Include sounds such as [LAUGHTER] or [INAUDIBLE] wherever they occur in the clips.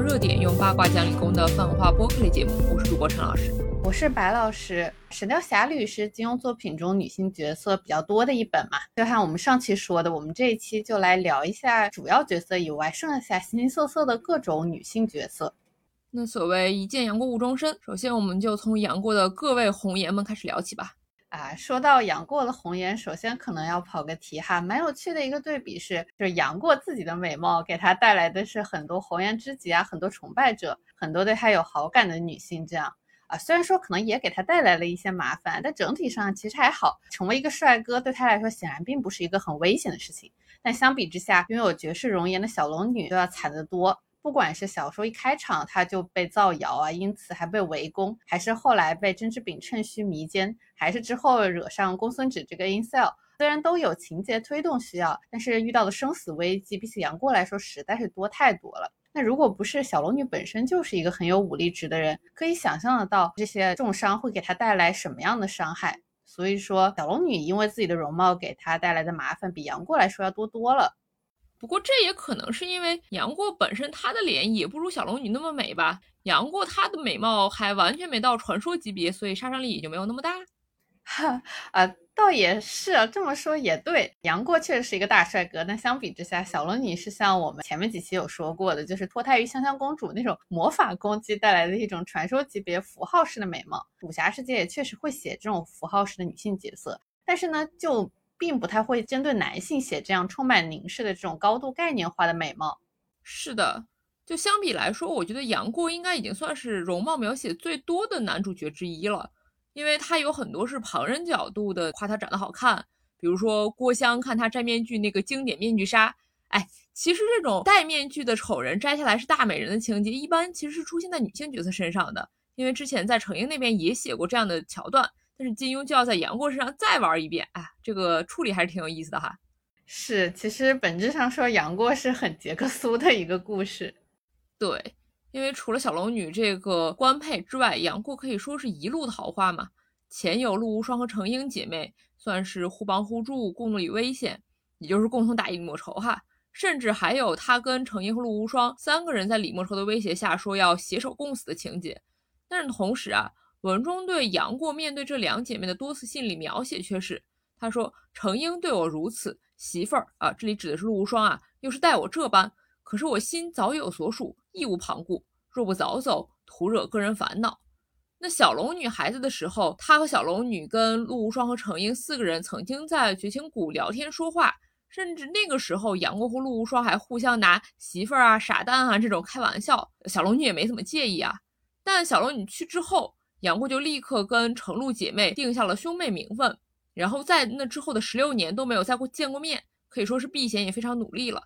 聊热点，用八卦讲理工的泛化播客类节目。我是主播陈老师，我是白老师。《神雕侠侣》是金庸作品中女性角色比较多的一本嘛？就像我们上期说的，我们这一期就来聊一下主要角色以外，剩下形形色色的各种女性角色。那所谓一见杨过误终身，首先我们就从杨过的各位红颜们开始聊起吧。啊，说到杨过的红颜，首先可能要跑个题哈，蛮有趣的一个对比是，就是杨过自己的美貌给他带来的是很多红颜知己啊，很多崇拜者，很多对他有好感的女性，这样啊，虽然说可能也给他带来了一些麻烦，但整体上其实还好。成为一个帅哥对他来说显然并不是一个很危险的事情，但相比之下，拥有绝世容颜的小龙女就要惨得多。不管是小说一开场他就被造谣啊，因此还被围攻，还是后来被甄志丙趁虚迷奸，还是之后惹上公孙止这个 incel，虽然都有情节推动需要，但是遇到的生死危机比起杨过来说实在是多太多了。那如果不是小龙女本身就是一个很有武力值的人，可以想象得到这些重伤会给她带来什么样的伤害。所以说，小龙女因为自己的容貌给她带来的麻烦比杨过来说要多多了。不过这也可能是因为杨过本身他的脸也不如小龙女那么美吧？杨过他的美貌还完全没到传说级别，所以杀伤力也就没有那么大。哈 [LAUGHS] 啊，倒也是啊，这么说也对。杨过确实是一个大帅哥，但相比之下，小龙女是像我们前面几期有说过的，就是脱胎于香香公主那种魔法攻击带来的一种传说级别符号式的美貌。武侠世界也确实会写这种符号式的女性角色，但是呢，就。并不太会针对男性写这样充满凝视的这种高度概念化的美貌。是的，就相比来说，我觉得杨过应该已经算是容貌描写最多的男主角之一了，因为他有很多是旁人角度的夸他长得好看，比如说郭襄看他摘面具那个经典面具杀。哎，其实这种戴面具的丑人摘下来是大美人的情节，一般其实是出现在女性角色身上的，因为之前在程英那边也写过这样的桥段。但是金庸就要在杨过身上再玩一遍，哎，这个处理还是挺有意思的哈。是，其实本质上说杨过是很杰克苏的一个故事。对，因为除了小龙女这个官配之外，杨过可以说是一路桃花嘛。前有陆无双和程英姐妹，算是互帮互助，共度危险，也就是共同打李莫愁哈。甚至还有他跟程英和陆无双三个人在李莫愁的威胁下说要携手共死的情节。但是同时啊。文中对杨过面对这两姐妹的多次信里描写却是，他说程英对我如此，媳妇儿啊，这里指的是陆无双啊，又是待我这般，可是我心早有所属，义无旁顾，若不早走，徒惹个人烦恼。那小龙女孩子的时候，他和小龙女跟陆无双和程英四个人曾经在绝情谷聊天说话，甚至那个时候杨过和陆无双还互相拿媳妇儿啊、傻蛋啊这种开玩笑，小龙女也没怎么介意啊。但小龙女去之后。杨过就立刻跟程璐姐妹定下了兄妹名分，然后在那之后的十六年都没有再过见过面，可以说是避嫌也非常努力了。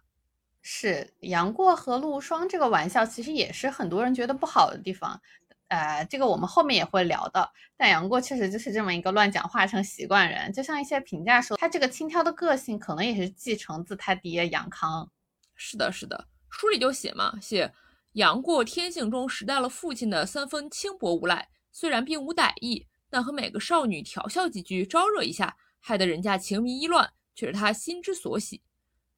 是杨过和陆无双这个玩笑，其实也是很多人觉得不好的地方。呃，这个我们后面也会聊到。但杨过确实就是这么一个乱讲话成习惯人，就像一些评价说，他这个轻佻的个性可能也是继承自他爹杨康。是的，是的，书里就写嘛，写杨过天性中时带了父亲的三分轻薄无赖。虽然并无歹意，但和每个少女调笑几句，招惹一下，害得人家情迷意乱，却是他心之所喜。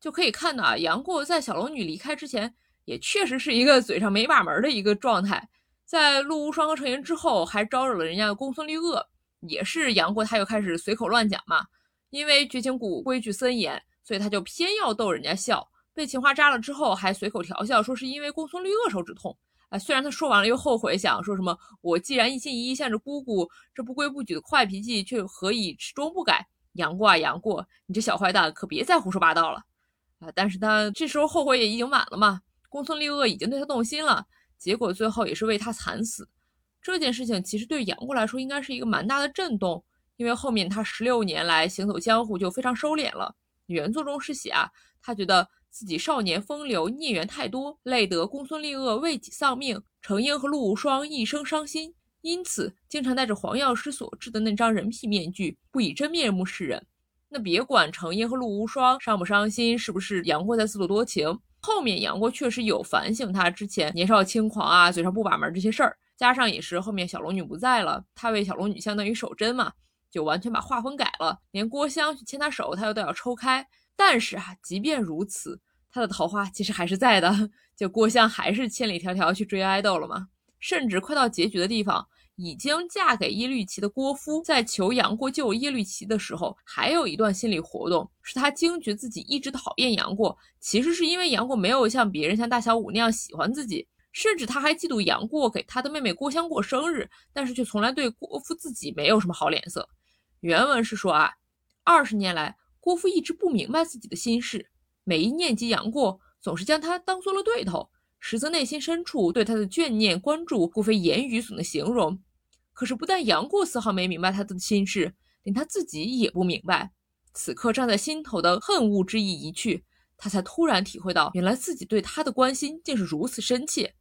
就可以看到啊，杨过在小龙女离开之前，也确实是一个嘴上没把门的一个状态。在陆无双和程英之后，还招惹了人家的公孙绿萼，也是杨过他又开始随口乱讲嘛。因为绝情谷规矩森严，所以他就偏要逗人家笑。被情花扎了之后，还随口调笑说是因为公孙绿萼手指痛。哎，虽然他说完了又后悔，想说什么我既然一心一意向着姑姑，这不规不矩的坏脾气却何以始终不改？杨过啊杨过，你这小坏蛋可别再胡说八道了啊！但是他这时候后悔也已经晚了嘛，公孙绿萼已经对他动心了，结果最后也是为他惨死。这件事情其实对杨过来说应该是一个蛮大的震动，因为后面他十六年来行走江湖就非常收敛了。原作中是写啊，他觉得。自己少年风流孽缘太多，累得公孙丽萼为己丧命，程英和陆无双一生伤心，因此经常戴着黄药师所制的那张人皮面具，不以真面目示人。那别管程英和陆无双伤不伤心，是不是杨过在自作多情？后面杨过确实有反省他之前年少轻狂啊，嘴上不把门这些事儿，加上也是后面小龙女不在了，他为小龙女相当于守贞嘛，就完全把画风改了，连郭襄去牵他手，他又都要抽开。但是啊，即便如此。他的桃花其实还是在的，就郭襄还是千里迢迢去追爱豆了嘛。甚至快到结局的地方，已经嫁给耶律齐的郭芙在求杨过救耶律齐的时候，还有一段心理活动，是他惊觉自己一直讨厌杨过，其实是因为杨过没有像别人像大小五那样喜欢自己。甚至他还嫉妒杨过给他的妹妹郭襄过生日，但是却从来对郭芙自己没有什么好脸色。原文是说啊，二十年来，郭芙一直不明白自己的心事，每一念及杨过，总是将他当做了对头，实则内心深处对他的眷念关注，固非言语所能形容。可是不但杨过丝毫没明白他的心事，连他自己也不明白。此刻站在心头的恨恶之意一去，他才突然体会到，原来自己对他的关心竟是如此深切。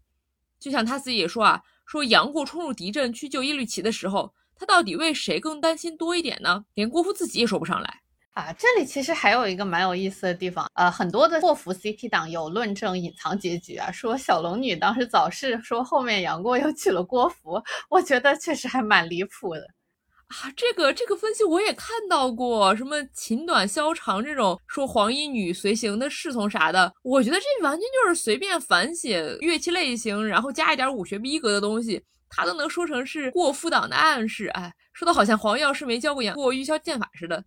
就像他自己也说啊，说杨过冲入敌阵去救耶律齐的时候，他到底为谁更担心多一点呢？连郭芙自己也说不上来啊。这里其实还有一个蛮有意思的地方，呃，很多的过服 CP 党有论证隐藏结局啊，说小龙女当时早逝，说后面杨过又娶了郭芙，我觉得确实还蛮离谱的。啊，这个这个分析我也看到过，什么琴短箫长这种说黄衣女随行的侍从啥的，我觉得这完全就是随便反写乐器类型，然后加一点武学逼格的东西，他都能说成是过夫党的暗示。哎，说的好像黄药师没教过杨过玉箫剑法似的。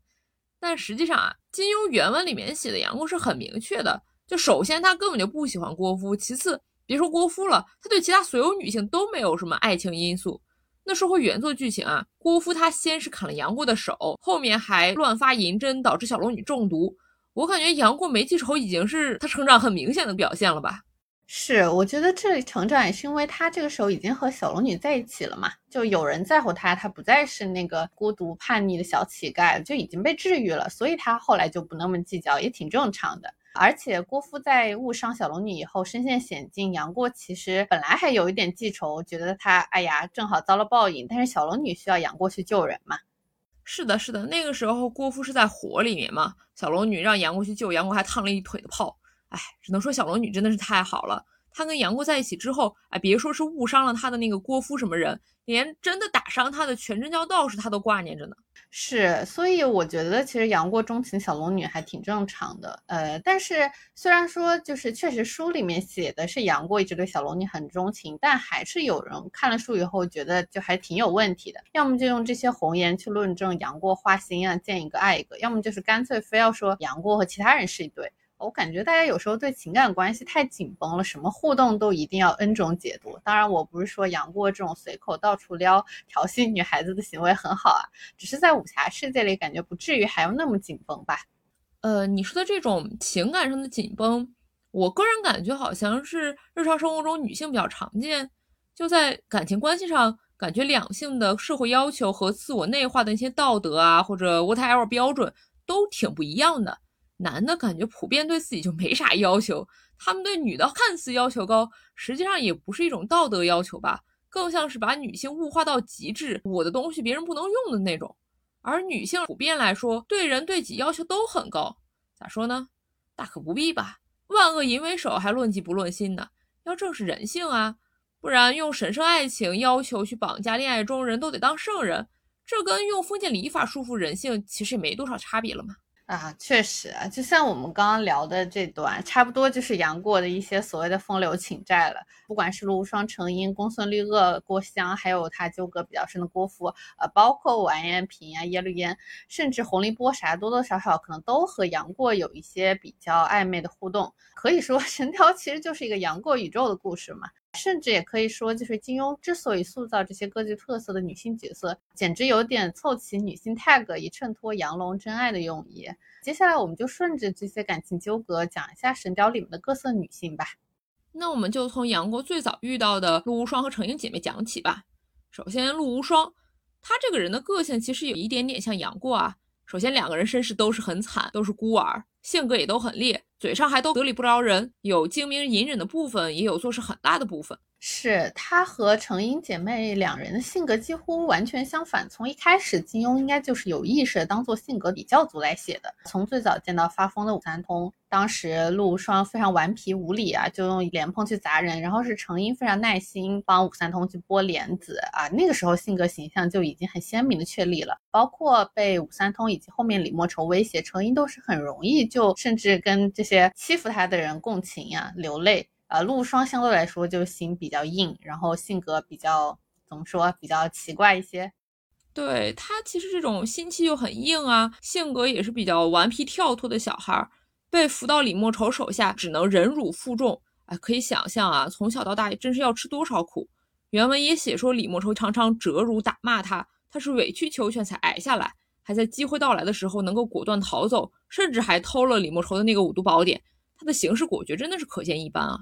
但实际上啊，金庸原文里面写的杨过是很明确的，就首先他根本就不喜欢郭芙，其次别说郭芙了，他对其他所有女性都没有什么爱情因素。那说回原作剧情啊，郭芙他先是砍了杨过的手，后面还乱发银针，导致小龙女中毒。我感觉杨过没记仇已经是他成长很明显的表现了吧？是，我觉得这里成长也是因为他这个时候已经和小龙女在一起了嘛，就有人在乎他，他不再是那个孤独叛逆的小乞丐，就已经被治愈了，所以他后来就不那么计较，也挺正常的。而且郭芙在误伤小龙女以后身陷险境，杨过其实本来还有一点记仇，觉得他哎呀正好遭了报应。但是小龙女需要杨过去救人嘛？是的，是的，那个时候郭芙是在火里面嘛，小龙女让杨过去救，杨过还烫了一腿的泡。哎，只能说小龙女真的是太好了。她跟杨过在一起之后，哎，别说是误伤了他的那个郭芙什么人，连真的打伤他的全真教道士他都挂念着呢。是，所以我觉得其实杨过钟情小龙女还挺正常的。呃，但是虽然说就是确实书里面写的是杨过一直对小龙女很钟情，但还是有人看了书以后觉得就还挺有问题的。要么就用这些红颜去论证杨过花心啊，见一个爱一个；要么就是干脆非要说杨过和其他人是一对。我感觉大家有时候对情感关系太紧绷了，什么互动都一定要 N 种解读。当然，我不是说杨过这种随口到处撩调戏女孩子的行为很好啊，只是在武侠世界里感觉不至于还要那么紧绷吧。呃，你说的这种情感上的紧绷，我个人感觉好像是日常生活中女性比较常见，就在感情关系上，感觉两性的社会要求和自我内化的那些道德啊或者 whatever 标准都挺不一样的。男的感觉普遍对自己就没啥要求，他们对女的看似要求高，实际上也不是一种道德要求吧，更像是把女性物化到极致，我的东西别人不能用的那种。而女性普遍来说，对人对己要求都很高，咋说呢？大可不必吧，万恶淫为首，还论迹不论心呢。要正视人性啊，不然用神圣爱情要求去绑架恋爱中人都得当圣人，这跟用封建礼法束缚人性其实也没多少差别了嘛。啊，确实啊，就像我们刚刚聊的这段，差不多就是杨过的一些所谓的风流情债了。不管是陆无双、程婴、公孙绿萼、郭襄，还有他纠葛比较深的郭芙，呃，包括完颜平啊、耶律燕，甚至洪凌波啥，多多少少可能都和杨过有一些比较暧昧的互动。可以说，[LAUGHS] 神雕其实就是一个杨过宇宙的故事嘛。甚至也可以说，就是金庸之所以塑造这些各具特色的女性角色，简直有点凑齐女性 tag 以衬托杨龙真爱的用意。接下来我们就顺着这些感情纠葛，讲一下《神雕》里面的各色女性吧。那我们就从杨过最早遇到的陆无双和程英姐妹讲起吧。首先，陆无双，她这个人的个性其实有一点点像杨过啊。首先，两个人身世都是很惨，都是孤儿，性格也都很烈，嘴上还都得理不饶人，有精明隐忍的部分，也有做事很大的部分。是她和程英姐妹两人的性格几乎完全相反。从一开始，金庸应该就是有意识的当做性格比较族来写的。从最早见到发疯的武三通，当时陆无双非常顽皮无理啊，就用莲蓬去砸人，然后是程英非常耐心帮武三通去剥莲子啊，那个时候性格形象就已经很鲜明的确立了。包括被武三通以及后面李莫愁威胁，程英都是很容易就甚至跟这些欺负他的人共情呀，流泪。呃，陆双相对来说就心比较硬，然后性格比较怎么说，比较奇怪一些。对他其实这种心气又很硬啊，性格也是比较顽皮跳脱的小孩，被扶到李莫愁手下，只能忍辱负重。哎，可以想象啊，从小到大真是要吃多少苦。原文也写说，李莫愁常常折辱打骂他，他是委曲求全才挨下来，还在机会到来的时候能够果断逃走，甚至还偷了李莫愁的那个五毒宝典。他的行事果决真的是可见一斑啊。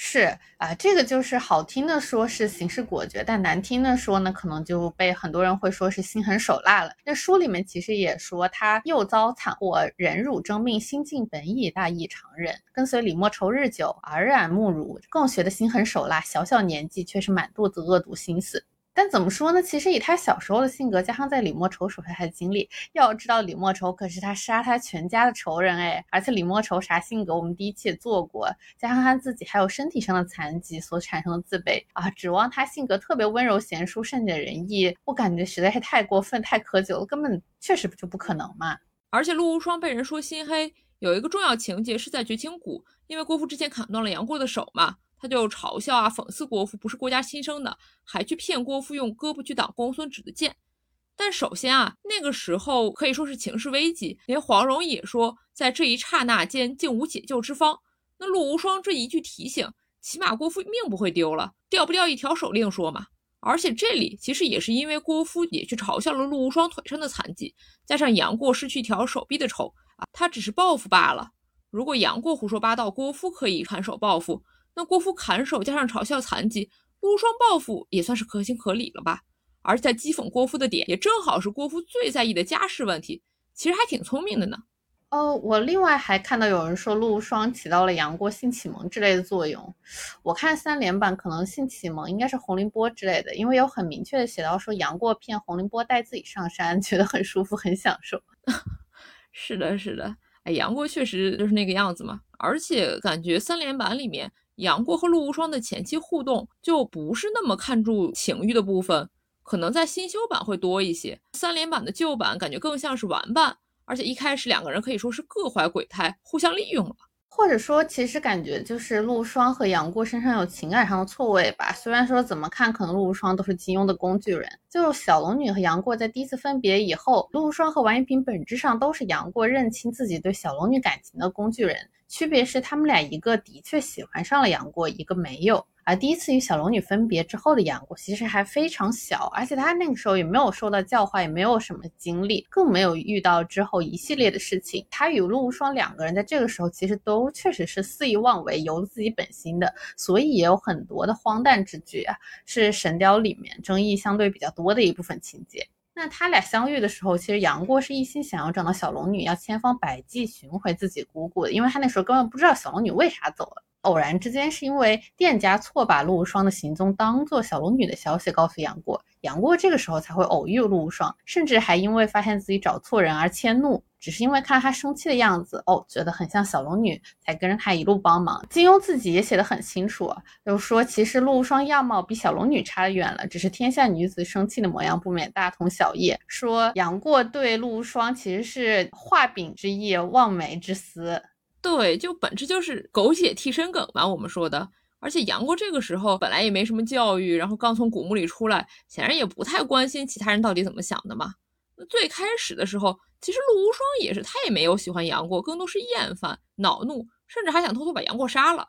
是啊，这个就是好听的说是行事果决，但难听的说呢，可能就被很多人会说是心狠手辣了。那书里面其实也说他又遭惨祸，忍辱争命，心尽本已，大异常人。跟随李莫愁日久，耳染目濡，更学得心狠手辣。小小年纪却是满肚子恶毒心思。但怎么说呢？其实以他小时候的性格，加上在李莫愁手下的经历，要知道李莫愁可是他杀他全家的仇人哎！而且李莫愁啥性格，我们第一期也做过，加上他自己还有身体上的残疾所产生的自卑啊，指望他性格特别温柔贤淑、善解人意，我感觉实在是太过分、太苛求了，根本确实就不可能嘛！而且陆无双被人说心黑，有一个重要情节是在绝情谷，因为郭芙之前砍断了杨过的手嘛。他就嘲笑啊，讽刺郭芙不是郭家亲生的，还去骗郭芙用胳膊去挡公孙止的剑。但首先啊，那个时候可以说是情势危急，连黄蓉也说，在这一刹那间竟无解救之方。那陆无双这一句提醒，起码郭芙命不会丢了，掉不掉一条手另说嘛。而且这里其实也是因为郭芙也去嘲笑了陆无双腿上的残疾，加上杨过失去一条手臂的仇啊，他只是报复罢了。如果杨过胡说八道，郭芙可以反手报复。那郭芙砍手加上嘲笑残疾，陆无双报复也算是合情合理了吧？而且在讥讽郭芙的点，也正好是郭芙最在意的家世问题，其实还挺聪明的呢。哦，我另外还看到有人说陆无双起到了杨过性启蒙之类的作用。我看三连版可能性启蒙应该是洪凌波之类的，因为有很明确的写到说杨过骗洪凌波带自己上山，觉得很舒服，很享受。[LAUGHS] 是的，是的，哎，杨过确实就是那个样子嘛。而且感觉三连版里面。杨过和陆无双的前期互动就不是那么看重情欲的部分，可能在新修版会多一些。三连版的旧版感觉更像是玩伴，而且一开始两个人可以说是各怀鬼胎，互相利用了。或者说，其实感觉就是陆双和杨过身上有情感上的错位吧。虽然说怎么看，可能陆无双都是金庸的工具人。就小龙女和杨过在第一次分别以后，陆无双和王一平本质上都是杨过认清自己对小龙女感情的工具人。区别是，他们俩一个的确喜欢上了杨过，一个没有。而第一次与小龙女分别之后的杨过，其实还非常小，而且他那个时候也没有受到教化，也没有什么经历，更没有遇到之后一系列的事情。他与陆无双两个人在这个时候，其实都确实是肆意妄为，由自己本心的，所以也有很多的荒诞之举啊，是神雕里面争议相对比较多的一部分情节。那他俩相遇的时候，其实杨过是一心想要找到小龙女，要千方百计寻回自己姑姑的，因为他那时候根本不知道小龙女为啥走了。偶然之间，是因为店家错把陆无双的行踪当做小龙女的消息告诉杨过，杨过这个时候才会偶遇陆无双，甚至还因为发现自己找错人而迁怒。只是因为看他生气的样子，哦，觉得很像小龙女，才跟着他一路帮忙。金庸自己也写得很清楚，就说其实陆无双样貌比小龙女差远了，只是天下女子生气的模样不免大同小异。说杨过对陆无双其实是画饼之意，望梅之思。对，就本质就是狗血替身梗嘛，我们说的。而且杨过这个时候本来也没什么教育，然后刚从古墓里出来，显然也不太关心其他人到底怎么想的嘛。那最开始的时候。其实陆无双也是，他也没有喜欢杨过，更多是厌烦、恼怒，甚至还想偷偷把杨过杀了。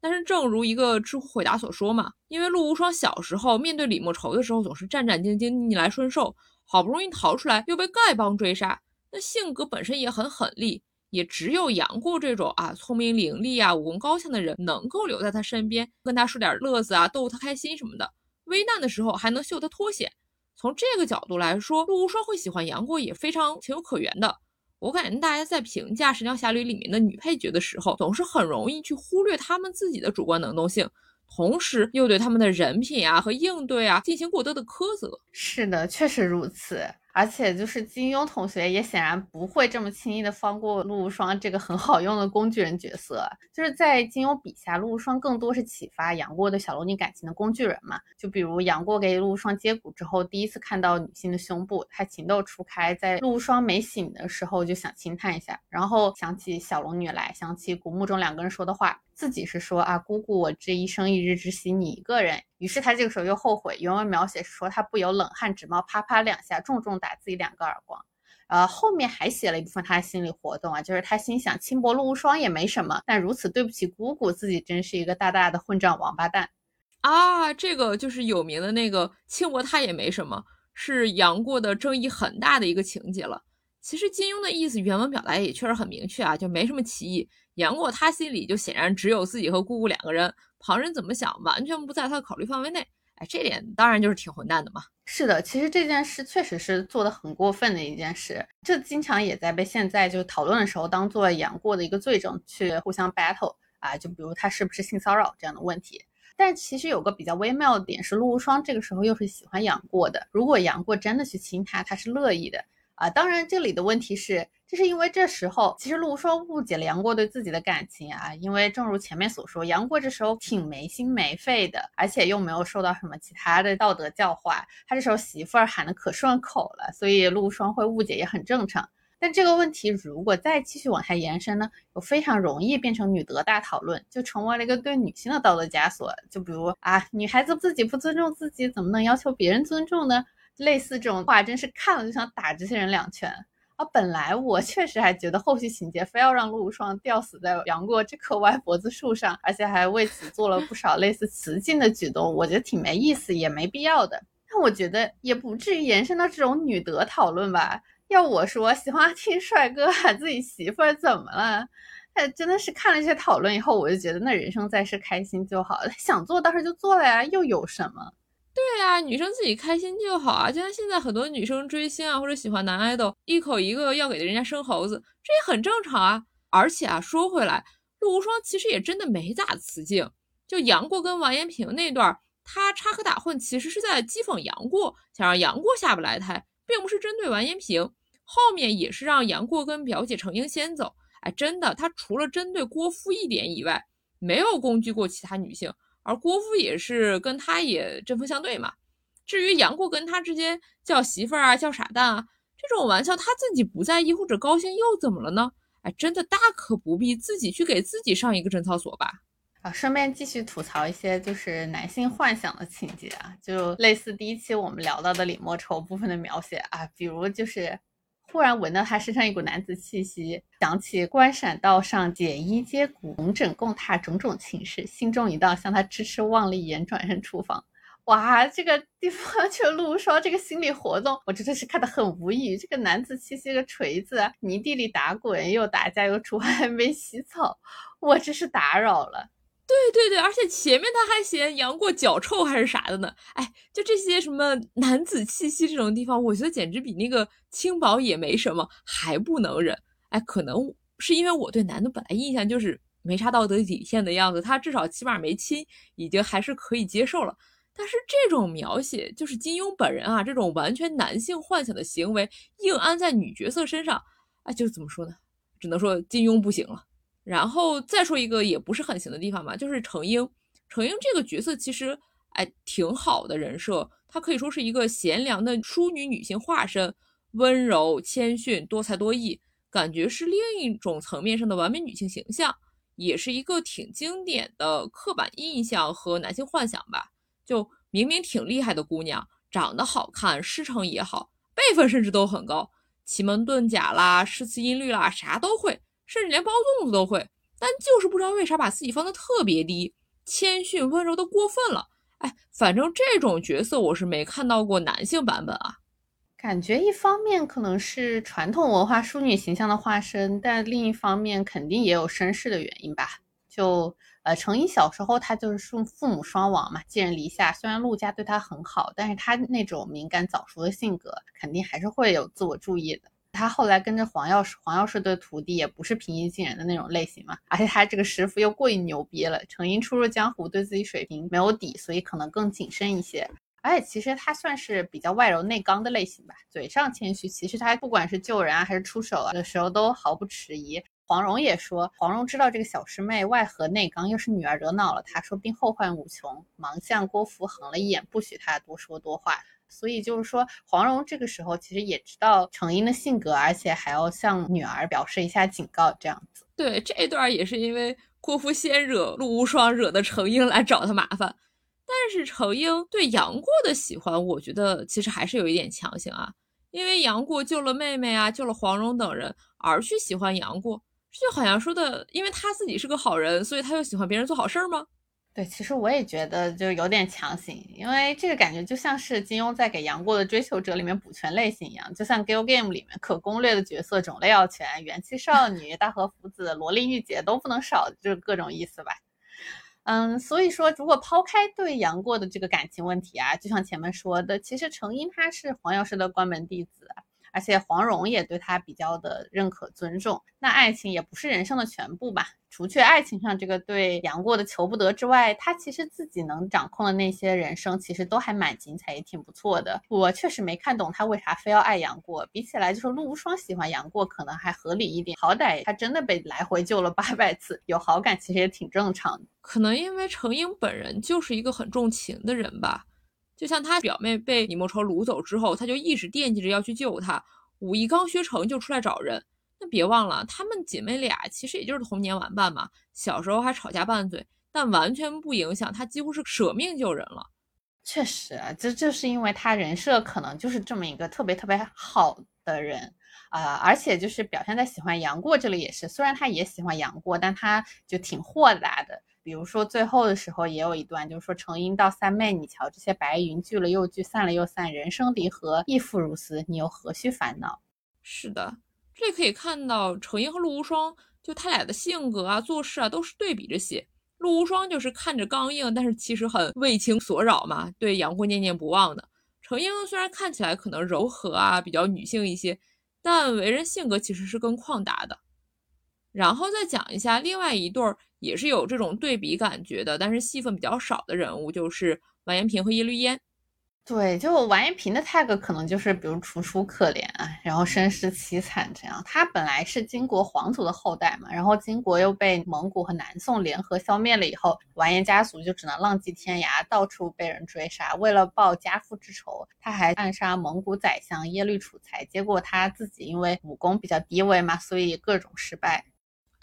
但是正如一个知乎回答所说嘛，因为陆无双小时候面对李莫愁的时候总是战战兢兢、逆来顺受，好不容易逃出来又被丐帮追杀，那性格本身也很狠戾，也只有杨过这种啊聪明伶俐啊、武功高强的人能够留在他身边，跟他说点乐子啊，逗他开心什么的，危难的时候还能秀他脱险。从这个角度来说，陆无双会喜欢杨过也非常情有可原的。我感觉大家在评价《神雕侠侣》里面的女配角的时候，总是很容易去忽略她们自己的主观能动性，同时又对他们的人品啊和应对啊进行过多的苛责。是的，确实如此。而且就是金庸同学也显然不会这么轻易的放过陆无双这个很好用的工具人角色。就是在金庸笔下，陆无双更多是启发杨过对小龙女感情的工具人嘛。就比如杨过给陆无双接骨之后，第一次看到女性的胸部，他情窦初开，在陆无双没醒的时候就想轻探一下，然后想起小龙女来，想起古墓中两个人说的话。自己是说啊，姑姑，我这一生一日只喜你一个人。于是他这个时候又后悔。原文描写是说他不由冷汗直冒，啪啪两下重重打自己两个耳光。呃，后面还写了一部分他的心理活动啊，就是他心想轻薄陆无双也没什么，但如此对不起姑姑，自己真是一个大大的混账王八蛋啊！这个就是有名的那个轻薄他也没什么，是杨过的争议很大的一个情节了。其实金庸的意思原文表达也确实很明确啊，就没什么歧义。杨过他心里就显然只有自己和姑姑两个人，旁人怎么想完全不在他的考虑范围内。哎，这点当然就是挺混蛋的嘛。是的，其实这件事确实是做的很过分的一件事，这经常也在被现在就讨论的时候当做杨过的一个罪证去互相 battle 啊。就比如他是不是性骚扰这样的问题。但其实有个比较微妙的点是，陆无双这个时候又是喜欢杨过的。如果杨过真的去亲他，他是乐意的。啊，当然，这里的问题是，就是因为这时候其实陆无双误解了杨过对自己的感情啊，因为正如前面所说，杨过这时候挺没心没肺的，而且又没有受到什么其他的道德教化，他这时候媳妇儿喊的可顺口了，所以陆无双会误解也很正常。但这个问题如果再继续往下延伸呢，又非常容易变成女德大讨论，就成为了一个对女性的道德枷锁。就比如啊，女孩子自己不尊重自己，怎么能要求别人尊重呢？类似这种话，真是看了就想打这些人两拳啊！本来我确实还觉得后续情节非要让陆无双吊死在杨过这棵歪脖子树上，而且还为此做了不少类似雌竞的举动，我觉得挺没意思，也没必要的。但我觉得也不至于延伸到这种女德讨论吧？要我说，喜欢听帅哥喊自己媳妇儿怎么了？哎，真的是看了这些讨论以后，我就觉得那人生在世开心就好，想做当时就做了呀，又有什么？对啊，女生自己开心就好啊！就像现在很多女生追星啊，或者喜欢男爱豆，一口一个要给人家生猴子，这也很正常啊。而且啊，说回来，陆无双其实也真的没咋雌竞。就杨过跟完颜平那段，他插科打诨，其实是在讥讽杨过，想让杨过下不来台，并不是针对完颜平。后面也是让杨过跟表姐程英先走。哎，真的，他除了针对郭芙一点以外，没有攻击过其他女性。而郭芙也是跟他也针锋相对嘛。至于杨过跟他之间叫媳妇儿啊、叫傻蛋啊这种玩笑，他自己不在意或者高兴又怎么了呢？哎，真的大可不必自己去给自己上一个贞操锁吧。啊，顺便继续吐槽一些就是男性幻想的情节啊，就类似第一期我们聊到的李莫愁部分的描写啊，比如就是。忽然闻到他身上一股男子气息，想起关闪道上解衣接骨、龙枕共榻种种情事，心中一道，向他痴痴望了一眼，转身出房。哇，这个地方就陆双这个心理活动，我真的是看得很无语。这个男子气息个锤子，泥地里打滚，又打架又出汗，[LAUGHS] 没洗澡，我真是打扰了。对对对，而且前面他还嫌杨过脚臭还是啥的呢？哎，就这些什么男子气息这种地方，我觉得简直比那个轻薄也没什么还不能忍。哎，可能是因为我对男的本来印象就是没啥道德底线的样子，他至少起码没亲，已经还是可以接受了。但是这种描写，就是金庸本人啊，这种完全男性幻想的行为硬安在女角色身上，哎，就怎么说呢？只能说金庸不行了。然后再说一个也不是很行的地方吧，就是程英。程英这个角色其实哎挺好的人设，她可以说是一个贤良的淑女女性化身，温柔谦逊，多才多艺，感觉是另一种层面上的完美女性形象，也是一个挺经典的刻板印象和男性幻想吧。就明明挺厉害的姑娘，长得好看，师承也好，辈分甚至都很高，奇门遁甲啦，诗词音律啦，啥都会。甚至连包粽子都会，但就是不知道为啥把自己放的特别低，谦逊温柔的过分了。哎，反正这种角色我是没看到过男性版本啊。感觉一方面可能是传统文化淑女形象的化身，但另一方面肯定也有身世的原因吧。就呃，程英小时候他就是父父母双亡嘛，寄人篱下。虽然陆家对他很好，但是他那种敏感早熟的性格，肯定还是会有自我注意的。他后来跟着黄药师，黄药师的徒弟也不是平易近人的那种类型嘛，而且他这个师傅又过于牛逼了。程英初入江湖，对自己水平没有底，所以可能更谨慎一些。而且其实他算是比较外柔内刚的类型吧，嘴上谦虚，其实他不管是救人啊还是出手啊的时候都毫不迟疑。黄蓉也说，黄蓉知道这个小师妹外和内刚，又是女儿惹恼了她，说不定后患无穷，忙向郭芙横了一眼，不许她多说多话。所以就是说，黄蓉这个时候其实也知道程英的性格，而且还要向女儿表示一下警告，这样子。对，这一段也是因为郭芙先惹陆无双，惹得程英来找他麻烦。但是程英对杨过的喜欢，我觉得其实还是有一点强行啊，因为杨过救了妹妹啊，救了黄蓉等人，而去喜欢杨过，这就好像说的，因为他自己是个好人，所以他又喜欢别人做好事儿吗？对，其实我也觉得就有点强行，因为这个感觉就像是金庸在给杨过的追求者里面补全类型一样，就像《Gal Game》里面可攻略的角色种类要全，元气少女、大和福子、萝莉御姐都不能少，就是各种意思吧。嗯，所以说如果抛开对杨过的这个感情问题啊，就像前面说的，其实程英他是黄药师的关门弟子。而且黄蓉也对他比较的认可尊重，那爱情也不是人生的全部吧？除去爱情上这个对杨过的求不得之外，他其实自己能掌控的那些人生，其实都还蛮精彩，也挺不错的。我确实没看懂他为啥非要爱杨过，比起来就是陆无双喜欢杨过可能还合理一点，好歹他真的被来回救了八百次，有好感其实也挺正常的。可能因为程英本人就是一个很重情的人吧。就像他表妹被李莫愁掳走之后，他就一直惦记着要去救她。武艺刚学成就出来找人，那别忘了，她们姐妹俩其实也就是童年玩伴嘛，小时候还吵架拌嘴，但完全不影响她几乎是舍命救人了。确实，这就是因为他人设可能就是这么一个特别特别好的人啊，而且就是表现在喜欢杨过这里也是，虽然他也喜欢杨过，但他就挺豁达的。比如说最后的时候也有一段，就是说程英到三妹，你瞧这些白云聚了又聚，散了又散，人生离合亦复如斯，你又何须烦恼？是的，这里可以看到程英和陆无双，就他俩的性格啊、做事啊都是对比着写。陆无双就是看着刚硬，但是其实很为情所扰嘛，对杨过念念不忘的。程英虽然看起来可能柔和啊，比较女性一些，但为人性格其实是更旷达的。然后再讲一下另外一对儿。也是有这种对比感觉的，但是戏份比较少的人物就是完颜平和叶绿烟。对，就完颜平的 tag 可能就是比如楚楚可怜啊，然后身世凄惨这样。他本来是金国皇族的后代嘛，然后金国又被蒙古和南宋联合消灭了以后，完颜家族就只能浪迹天涯，到处被人追杀。为了报家父之仇，他还暗杀蒙古宰相耶律楚材，结果他自己因为武功比较低微嘛，所以各种失败。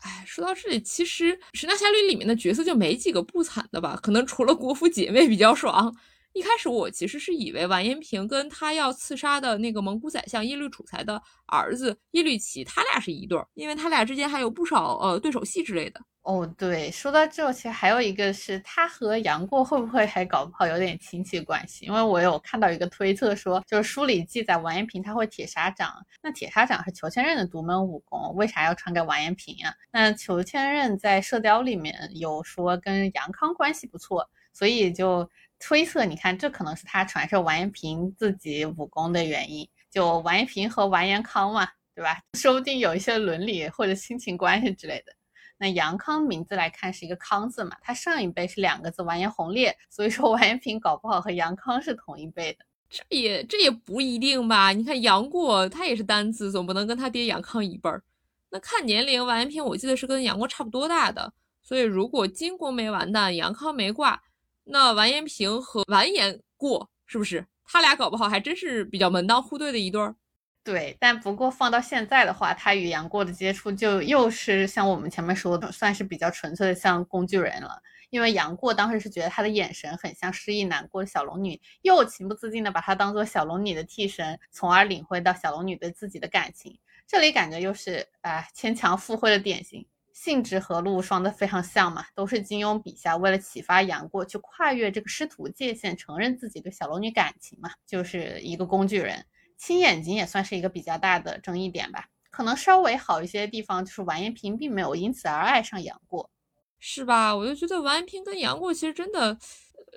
哎，说到这里，其实《神雕侠侣》里面的角色就没几个不惨的吧？可能除了国服姐妹比较爽。一开始我其实是以为完颜萍跟他要刺杀的那个蒙古宰相耶律楚材的儿子耶律齐，他俩是一对儿，因为他俩之间还有不少呃对手戏之类的。哦，对，说到这，其实还有一个是他和杨过会不会还搞不好有点亲戚关系？因为我有看到一个推测说，就是书里记载完颜萍他会铁砂掌，那铁砂掌是裘千仞的独门武功，为啥要传给完颜萍啊？那裘千仞在射雕里面有说跟杨康关系不错，所以就推测，你看这可能是他传授完颜平自己武功的原因，就完颜平和完颜康嘛，对吧？[LAUGHS] 说不定有一些伦理或者亲情关系之类的。那杨康名字来看是一个康字嘛，他上一辈是两个字完颜洪烈，所以说完颜平搞不好和杨康是同一辈的，这也这也不一定吧？你看杨过他也是单字，总不能跟他爹杨康一辈儿。那看年龄，完颜平我记得是跟杨过差不多大的，所以如果金国没完蛋，杨康没挂，那完颜平和完颜过是不是他俩搞不好还真是比较门当户对的一对儿？对，但不过放到现在的话，他与杨过的接触就又是像我们前面说的，算是比较纯粹的像工具人了。因为杨过当时是觉得他的眼神很像失忆难过的小龙女，又情不自禁的把他当做小龙女的替身，从而领会到小龙女对自己的感情。这里感觉又是哎牵强附会的典型，性质和陆双的非常像嘛，都是金庸笔下为了启发杨过去跨越这个师徒界限，承认自己对小龙女感情嘛，就是一个工具人。青眼睛也算是一个比较大的争议点吧，可能稍微好一些的地方就是完颜萍并没有因此而爱上杨过，是吧？我就觉得完颜萍跟杨过其实真的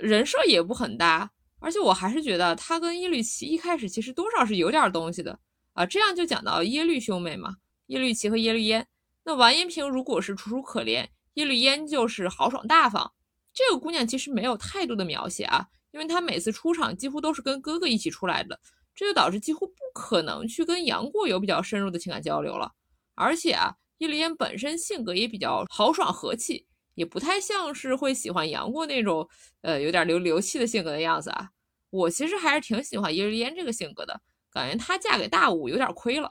人设也不很搭，而且我还是觉得他跟耶律齐一开始其实多少是有点东西的，啊。这样就讲到耶律兄妹嘛，耶律齐和耶律燕。那完颜萍如果是楚楚可怜，耶律燕就是豪爽大方。这个姑娘其实没有太多的描写啊，因为她每次出场几乎都是跟哥哥一起出来的，这就导致几乎不可能去跟杨过有比较深入的情感交流了。而且啊，耶律燕本身性格也比较豪爽和气。也不太像是会喜欢杨过那种，呃，有点流流气的性格的样子啊。我其实还是挺喜欢耶律烟这个性格的，感觉她嫁给大武有点亏了。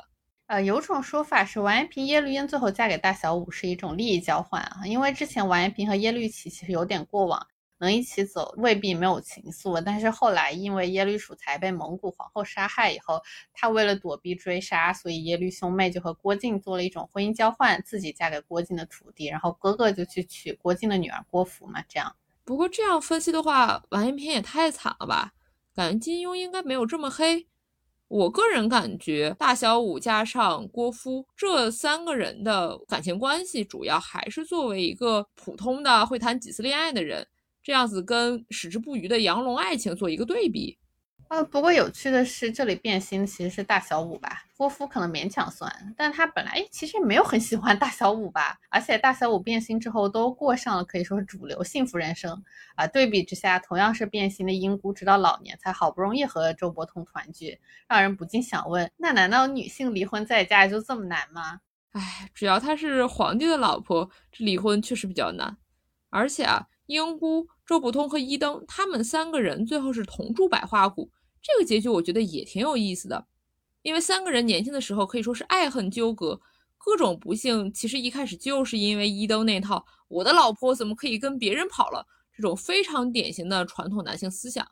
呃，有种说法是完颜平、耶律英最后嫁给大小五是一种利益交换啊，因为之前完颜平和耶律齐其实有点过往。能一起走未必没有情愫，但是后来因为耶律楚材被蒙古皇后杀害以后，他为了躲避追杀，所以耶律兄妹就和郭靖做了一种婚姻交换，自己嫁给郭靖的徒弟，然后哥哥就去娶郭靖的女儿郭芙嘛。这样，不过这样分析的话，完颜平也太惨了吧？感觉金庸应该没有这么黑。我个人感觉大小五加上郭芙这三个人的感情关系，主要还是作为一个普通的会谈几次恋爱的人。这样子跟矢志不渝的杨龙爱情做一个对比，呃，不过有趣的是，这里变心其实是大小五吧，郭芙可能勉强算，但他本来其实也没有很喜欢大小五吧，而且大小五变心之后都过上了可以说是主流幸福人生啊。对比之下，同样是变心的英姑，直到老年才好不容易和周伯通团聚，让人不禁想问：那难道女性离婚再嫁就这么难吗？唉，只要她是皇帝的老婆，这离婚确实比较难，而且啊。英姑、周伯通和一灯，他们三个人最后是同住百花谷，这个结局我觉得也挺有意思的。因为三个人年轻的时候可以说是爱恨纠葛，各种不幸，其实一开始就是因为一灯那套“我的老婆怎么可以跟别人跑了”这种非常典型的传统男性思想。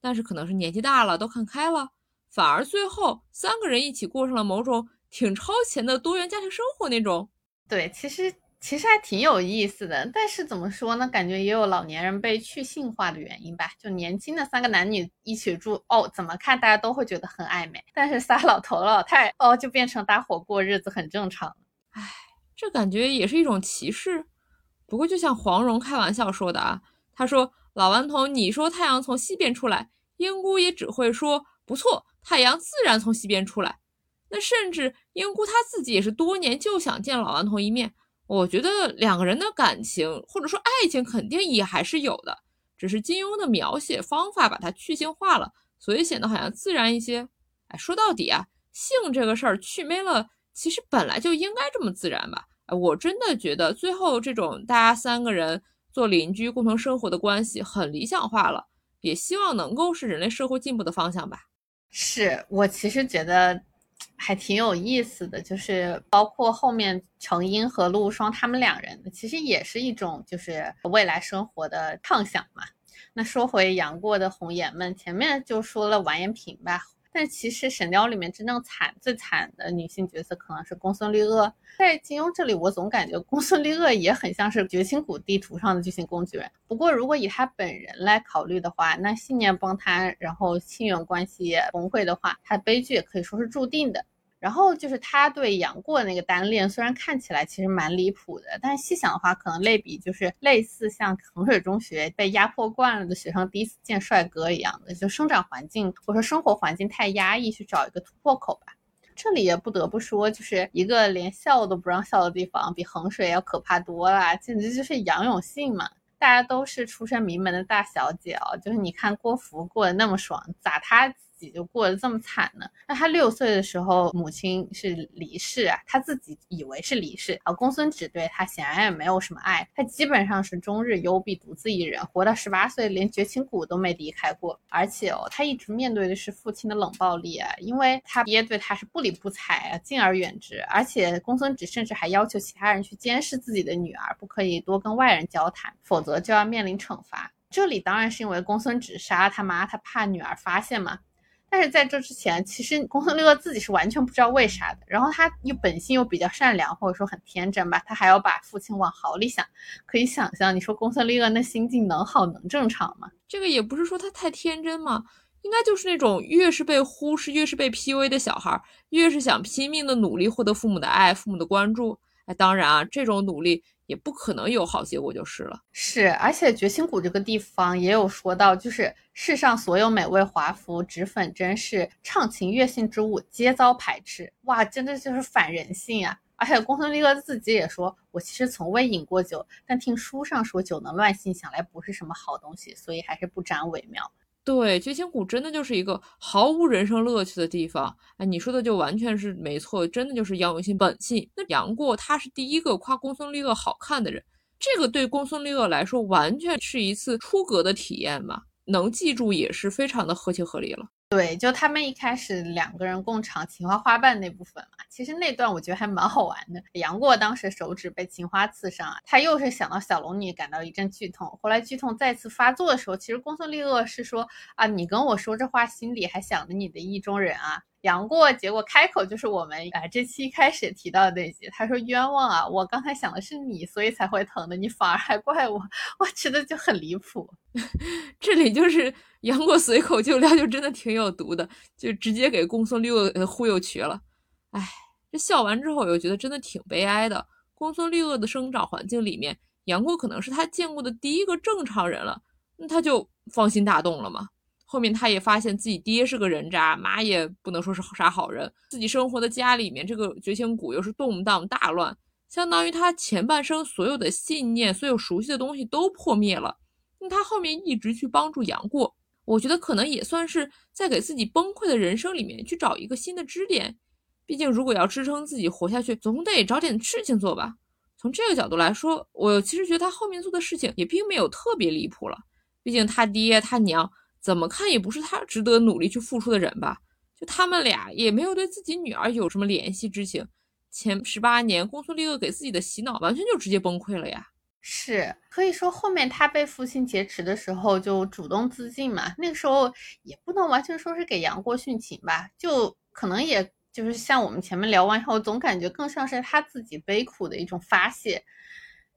但是可能是年纪大了，都看开了，反而最后三个人一起过上了某种挺超前的多元家庭生活那种。对，其实。其实还挺有意思的，但是怎么说呢？感觉也有老年人被去性化的原因吧。就年轻的三个男女一起住，哦，怎么看大家都会觉得很暧昧。但是仨老头老太，哦，就变成搭伙过日子很正常。唉，这感觉也是一种歧视。不过就像黄蓉开玩笑说的啊，他说老顽童，你说太阳从西边出来，英姑也只会说不错，太阳自然从西边出来。那甚至英姑她自己也是多年就想见老顽童一面。我觉得两个人的感情或者说爱情肯定也还是有的，只是金庸的描写方法把它去性化了，所以显得好像自然一些。哎，说到底啊，性这个事儿去没了，其实本来就应该这么自然吧？哎，我真的觉得最后这种大家三个人做邻居共同生活的关系很理想化了，也希望能够是人类社会进步的方向吧。是我其实觉得。还挺有意思的，就是包括后面程英和陆无双他们两人，其实也是一种就是未来生活的畅想嘛。那说回杨过的红颜们，前面就说了完颜萍吧。但其实《神雕》里面真正惨、最惨的女性角色可能是公孙丽萼。在金庸这里，我总感觉公孙丽萼也很像是绝情谷地图上的巨型工具人。不过，如果以她本人来考虑的话，那信念崩塌，然后亲缘关系也崩溃的话，她的悲剧也可以说是注定的。然后就是他对杨过那个单恋，虽然看起来其实蛮离谱的，但细想的话，可能类比就是类似像衡水中学被压迫惯了的学生第一次见帅哥一样的，就生长环境或者说生活环境太压抑，去找一个突破口吧。这里也不得不说，就是一个连笑都不让笑的地方，比衡水要可怕多了，简直就是杨永信嘛。大家都是出身名门的大小姐哦，就是你看郭芙过得那么爽，咋她他？就过得这么惨呢？那他六岁的时候，母亲是离世啊，他自己以为是离世啊。公孙止对他显然也没有什么爱，他基本上是终日幽闭，独自一人，活到十八岁，连绝情谷都没离开过。而且哦，他一直面对的是父亲的冷暴力啊，因为他爹对他是不理不睬啊，敬而远之。而且公孙止甚至还要求其他人去监视自己的女儿，不可以多跟外人交谈，否则就要面临惩罚。这里当然是因为公孙止杀了他妈，他怕女儿发现嘛。但是在这之前，其实公孙绿萼自己是完全不知道为啥的。然后他又本性又比较善良，或者说很天真吧，他还要把父亲往好里想。可以想象，你说公孙绿萼那心境能好能正常吗？这个也不是说他太天真嘛，应该就是那种越是被忽视、越是被 PUA 的小孩，越是想拼命的努力获得父母的爱、父母的关注。哎，当然啊，这种努力也不可能有好结果就是了。是，而且绝情谷这个地方也有说到，就是世上所有美味华服、脂粉真是畅情悦性之物，皆遭排斥。哇，真的就是反人性啊！而且公孙丽乐自己也说，我其实从未饮过酒，但听书上说酒能乱性，想来不是什么好东西，所以还是不沾为妙。对，绝情谷真的就是一个毫无人生乐趣的地方。哎，你说的就完全是没错，真的就是杨永信本性。那杨过他是第一个夸公孙绿萼好看的人，这个对公孙绿萼来说完全是一次出格的体验吧，能记住也是非常的合情合理了。对，就他们一开始两个人共尝情花花瓣那部分嘛，其实那段我觉得还蛮好玩的。杨过当时手指被情花刺伤啊，他又是想到小龙女，感到一阵剧痛。后来剧痛再次发作的时候，其实公孙丽萼是说啊，你跟我说这话，心里还想着你的意中人啊。杨过结果开口就是我们啊这期一开始提到的那集，他说冤枉啊，我刚才想的是你，所以才会疼的，你反而还怪我，我觉得就很离谱。[LAUGHS] 这里就是杨过随口就撂，就真的挺有毒的，就直接给公孙丽恶忽悠瘸了。哎，这笑完之后我又觉得真的挺悲哀的。公孙绿萼的生长环境里面，杨过可能是他见过的第一个正常人了，那他就放心大动了嘛。后面他也发现自己爹是个人渣，妈也不能说是啥好人。自己生活的家里面，这个绝情谷又是动荡大乱，相当于他前半生所有的信念、所有熟悉的东西都破灭了。那他后面一直去帮助杨过，我觉得可能也算是在给自己崩溃的人生里面去找一个新的支点。毕竟如果要支撑自己活下去，总得找点事情做吧。从这个角度来说，我其实觉得他后面做的事情也并没有特别离谱了。毕竟他爹他娘。怎么看也不是他值得努力去付出的人吧？就他们俩也没有对自己女儿有什么怜惜之情。前十八年，公孙丽恶给自己的洗脑完全就直接崩溃了呀。是可以说后面他被父亲劫持的时候就主动自尽嘛？那个时候也不能完全说是给杨过殉情吧？就可能也就是像我们前面聊完以后，总感觉更像是他自己悲苦的一种发泄。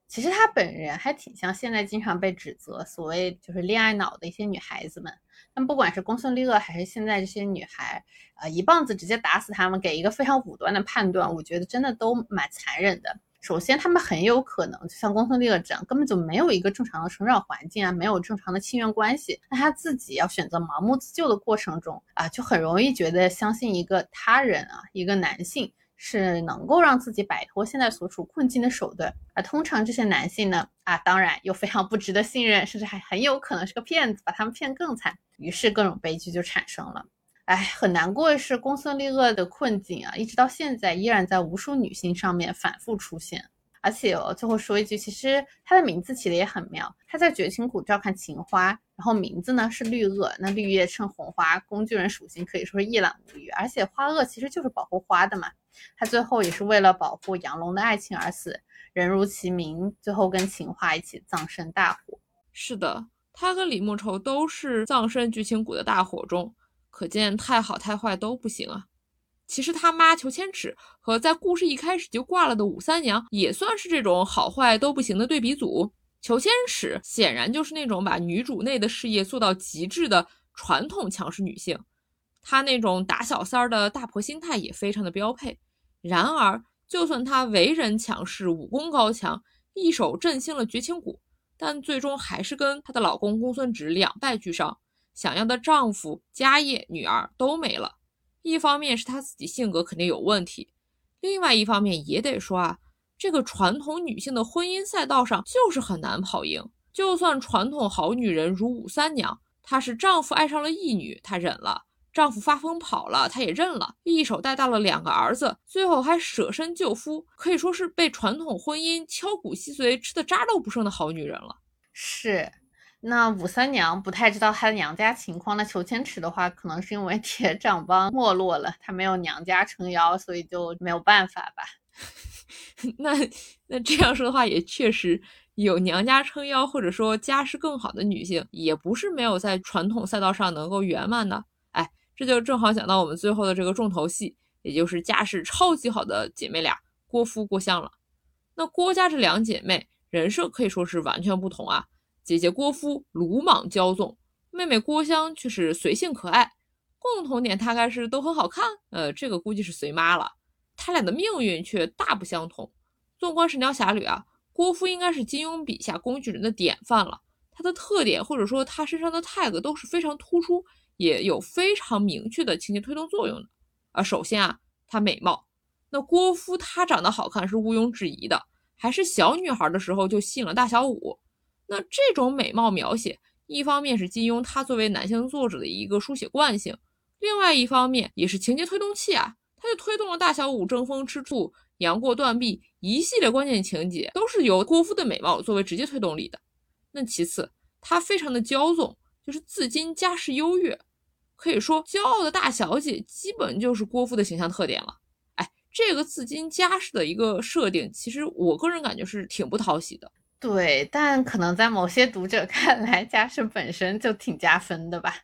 其实他本人还挺像现在经常被指责所谓就是恋爱脑的一些女孩子们。但不管是公孙丽乐还是现在这些女孩，呃，一棒子直接打死他们，给一个非常武断的判断，我觉得真的都蛮残忍的。首先，他们很有可能就像公孙丽乐这样，根本就没有一个正常的成长环境啊，没有正常的亲缘关系。那他自己要选择盲目自救的过程中啊，就很容易觉得相信一个他人啊，一个男性。是能够让自己摆脱现在所处困境的手段，而通常这些男性呢，啊，当然又非常不值得信任，甚至还很有可能是个骗子，把他们骗更惨，于是各种悲剧就产生了。哎，很难过的是，公孙丽恶的困境啊，一直到现在依然在无数女性上面反复出现。而且哦，最后说一句，其实他的名字起的也很妙。他在绝情谷照看情花，然后名字呢是绿萼。那绿叶衬红花，工具人属性可以说是一览无余。而且花萼其实就是保护花的嘛。他最后也是为了保护杨龙的爱情而死，人如其名，最后跟秦花一起葬身大火。是的，他跟李莫愁都是葬身绝情谷的大火中，可见太好太坏都不行啊。其实他妈裘千尺和在故事一开始就挂了的武三娘也算是这种好坏都不行的对比组。裘千尺显然就是那种把女主内的事业做到极致的传统强势女性，她那种打小三儿的大婆心态也非常的标配。然而，就算她为人强势、武功高强，一手振兴了绝情谷，但最终还是跟她的老公公孙止两败俱伤，想要的丈夫、家业、女儿都没了。一方面是她自己性格肯定有问题，另外一方面也得说啊，这个传统女性的婚姻赛道上就是很难跑赢。就算传统好女人如武三娘，她是丈夫爱上了义女，她忍了；丈夫发疯跑了，她也认了。一手带大了两个儿子，最后还舍身救夫，可以说是被传统婚姻敲骨吸髓、吃的渣都不剩的好女人了。是。那武三娘不太知道她的娘家情况，那裘千尺的话，可能是因为 [LAUGHS] 铁掌帮没落了，她没有娘家撑腰，所以就没有办法吧。[LAUGHS] 那那这样说的话，也确实有娘家撑腰，或者说家世更好的女性，也不是没有在传统赛道上能够圆满的。哎，这就正好讲到我们最后的这个重头戏，也就是家世超级好的姐妹俩郭芙、郭襄了。那郭家这两姐妹人设可以说是完全不同啊。姐姐郭芙鲁莽骄纵，妹妹郭襄却是随性可爱。共同点大概是都很好看，呃，这个估计是随妈了。她俩的命运却大不相同。纵观《神雕侠侣》啊，郭芙应该是金庸笔下工具人的典范了。他的特点或者说他身上的 tag 都是非常突出，也有非常明确的情节推动作用的。啊，首先啊，她美貌，那郭芙她长得好看是毋庸置疑的，还是小女孩的时候就吸引了大小五。那这种美貌描写，一方面是金庸他作为男性作者的一个书写惯性，另外一方面也是情节推动器啊，他就推动了大小五争风吃醋、杨过断臂一系列关键情节，都是由郭芙的美貌作为直接推动力的。那其次，她非常的骄纵，就是自矜家世优越，可以说骄傲的大小姐基本就是郭芙的形象特点了。哎，这个自矜家世的一个设定，其实我个人感觉是挺不讨喜的。对，但可能在某些读者看来，家世本身就挺加分的吧。